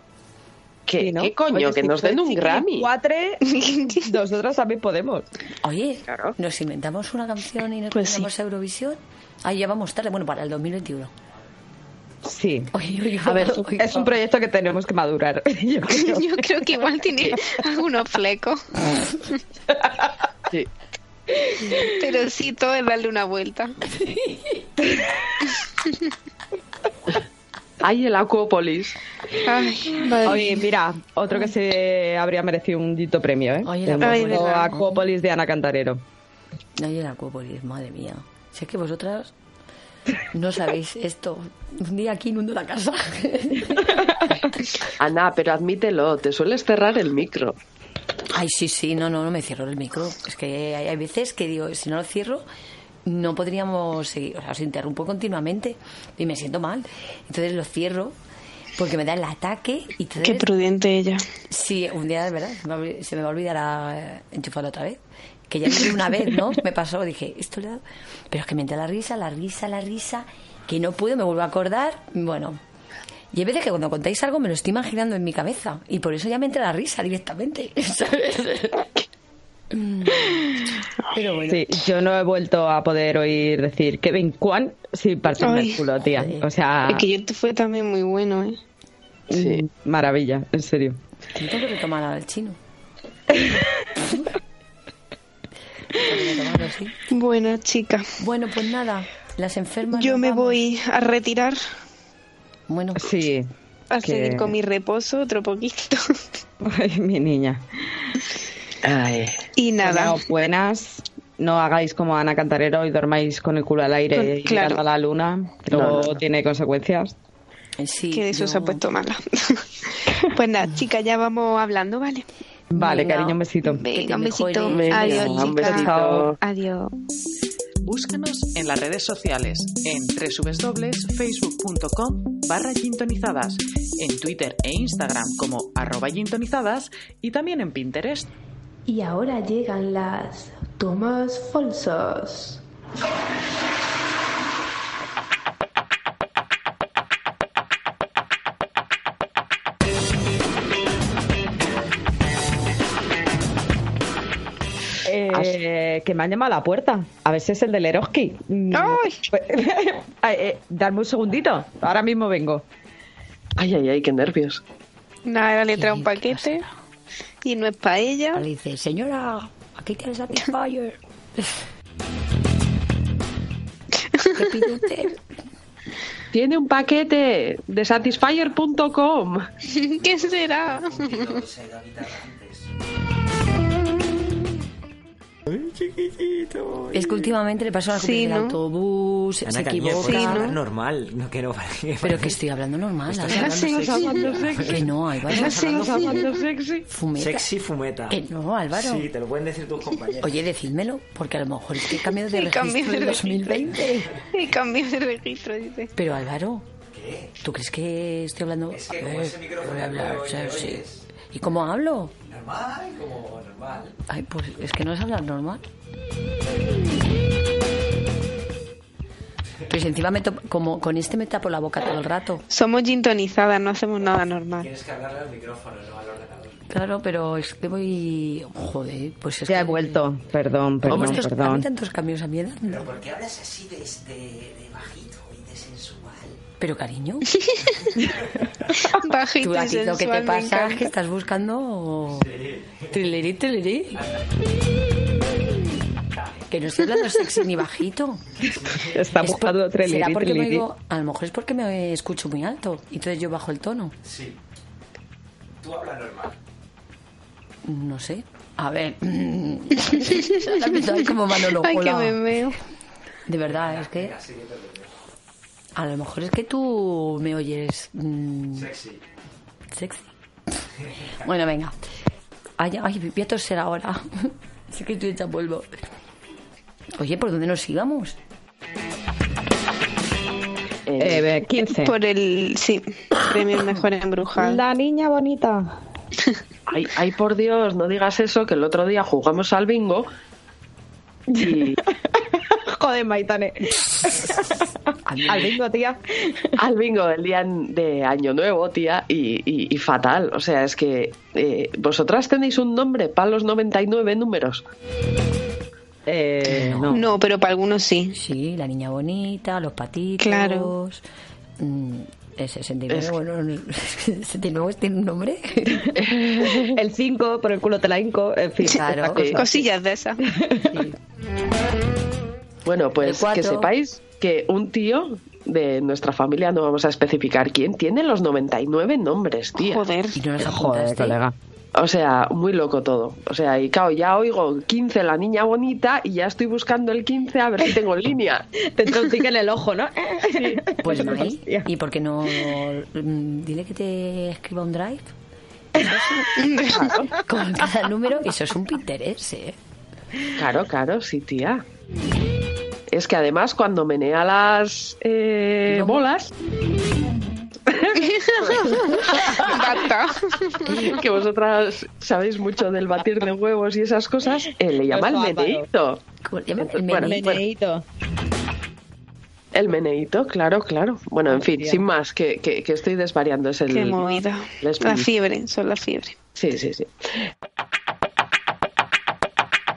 ¿Qué, Sí, ¿no? ¿qué coño? Oye, que si nos den un Grammy. Cuatre, nosotras también podemos. Oye, ¿nos inventamos una canción y nos Pues sí. Eurovisión? Ahí ya vamos tarde, bueno, para el 2021. Sí. Oye, oye, A ver, oye, es un proyecto que tenemos que madurar. [LAUGHS] Yo creo. [LAUGHS] Yo creo que igual tiene algunos flecos. Sí. Pero sí, todo es darle una vuelta. [LAUGHS] Ay, el Acuópolis. Ay, Oye, mira, otro que se habría merecido un dito premio, ¿eh? El Ay, verdad. Acuópolis de Ana Cantarero. Ay, el Acuópolis, madre mía. Si es que vosotras no sabéis esto. Un día aquí inundo la casa. [LAUGHS] Ana, pero admítelo, te sueles cerrar el micro. Ay, sí, sí, no, no, no me cierro el micro. Es que hay, hay veces que digo, si no lo cierro, no podríamos seguir. O sea, os interrumpo continuamente y me siento mal. Entonces lo cierro porque me da el ataque y entonces... Qué prudente ella. Sí, un día, de verdad, se me, va a olvi- se me va a olvidar a enchufarlo otra vez. Que ya vi una vez, ¿no? Me pasó, dije, esto le da... Pero es que me entra la risa, la risa, la risa, que no puedo, me vuelvo a acordar. Bueno, y hay veces que cuando contáis algo me lo estoy imaginando en mi cabeza. Y por eso ya me entra la risa directamente. [LAUGHS] ¿sabes? Pero bueno. Sí, yo no he vuelto a poder oír decir Kevin Kwan sin partirme el culo, tía. O sea, Es que yo fue también muy bueno, ¿eh? sí, maravilla, en serio. Tengo que retomar al chino. [LAUGHS] Bueno, chica. Bueno, pues nada, las enfermas. Yo me vamos. voy a retirar Bueno, Sí. a Que- seguir con mi reposo otro poquito. [LAUGHS] Ay, mi niña. Ay. Y nada. Bueno, buenas. No hagáis como Ana Cantarero y dormáis con el culo al aire Con- y claro. a la luna. No, luego no, no. tiene consecuencias. sí. que de eso yo- se ha puesto mala. [LAUGHS] pues nada, chica, ya vamos hablando, ¿vale? Vale, Venga. cariño, un besito. Venga, un besito. Venga, Adiós, un besito. Adiós. Búscanos en las redes sociales en www.facebook.com barra gintonizadas, en Twitter e Instagram como arroba gintonizadas y también en Pinterest. Y ahora llegan las tomas falsas. Eh, que me han llamado a la puerta. A ver si es el del Eroski. Mm, pues, [LAUGHS] eh, Darme un segundito. Ahora mismo vengo. Ay, ay, ay, qué nervios. Nada, le trae un paquete y no es para ella. Le dice, señora, aquí tienes Satisfyer. [LAUGHS] ¿Qué pide usted? Tiene un paquete de satisfyer.com. [LAUGHS] ¿Qué será? Es que últimamente le pasó a Sí, el ¿no? autobús, Ana se equivoca. puedes hablar normal, no que no. Pero que estoy hablando normal. Estás hablando hablando sexy. Que no, Álvaro. Estás hablando sexy. Fumeta. Sexy fumeta. Que no, Álvaro. Sí, te lo pueden decir tus compañeros. Oye, decídmelo, porque a lo mejor es que he cambiado de registro de en registro. 2020. Y cambio de registro, dice. Pero Álvaro, ¿tú crees que estoy hablando? Es que ver, ese micrófono voy a hablar, no lo o sea, sí. oyes. ¿Y cómo hablo? Normal, como normal. Ay, pues es que no es hablar normal. Pues encima me como con este me tapo la boca todo el rato. Somos gintonizadas, no hacemos nada normal. Tienes que hablarle al micrófono, no al ordenador. Claro, pero es que voy... Joder, pues es Ya que... he vuelto. Perdón, perdón, Hombre, estos- a perdón. tantos cambios a mi edad, no. Pero ¿por qué hablas así de, de, de bajito y de sensual? Pero cariño, [LAUGHS] Bajito tú y aquí lo que te me pasa es que estás buscando... Trilerí, trilerí. Que no estoy hablando sexy ni bajito. Está Es buscando por- trilerí, ¿Será porque me trilerí. oigo- A lo mejor es porque me escucho muy alto. Y entonces yo bajo el tono. Sí. Tú hablas normal. No sé. A ver. [LAUGHS] Como Manolo Ay, que me veo. De verdad, es que. A lo mejor es que tú me oyes. mm, Sexy. sexy. Bueno, venga. Ay, ay, voy a toser ahora. [LAUGHS] Sí que estoy hecha polvo. Oye, ¿por dónde nos íbamos? Eh, 15. Por el, sí, premio mejor embrujado. La niña bonita. [LAUGHS] Ay, ay, por Dios, no digas eso, que el otro día jugamos al bingo y [LAUGHS] Joder, Maitane. [LAUGHS] Al bingo, tía. al bingo del día de Año Nuevo, tía, y, y- y fatal. O sea, es que eh, vosotras tenéis un nombre para los 99 números. Eh, no. No, pero para algunos sí. Sí, la niña bonita, los patitos. Claro. Mm, el 69, Es bueno, [LAUGHS] 69 tiene un nombre. [LAUGHS] El 5, por el culo te la hinco. En fin, Claro. [LAUGHS] cosas. Cosillas de esas. Bueno, El pues que sepáis que un tío de nuestra familia, no vamos a especificar quién, tiene los 99 nombres, tía. Joder. Y no Joder, colega. O sea, muy loco todo. O sea, y claro, ya oigo 15 la niña bonita y ya estoy buscando el 15 a ver si tengo en línea. [LAUGHS] Te entra un tic en el ojo, ¿no? [LAUGHS] Pues no hay. Hostia. ¿Y por qué no? mm, Dile que te escriba un drive. [LAUGHS] Con cada número, eso es un Pinterest, ¿eh? Claro, claro, sí, tía. Es que además cuando menea las eh, bolas, Que vosotras sabéis mucho del batir de huevos y esas cosas, eh, le llama el meneíto. ¿Cómo le llaman? El Bueno, meneíto. Meneíto. El meneíto, claro, claro. Bueno, en fin, sin más, que, que, que estoy desvariando. Es el, Qué movida. el La fiebre, son la fiebre. Sí, sí, sí.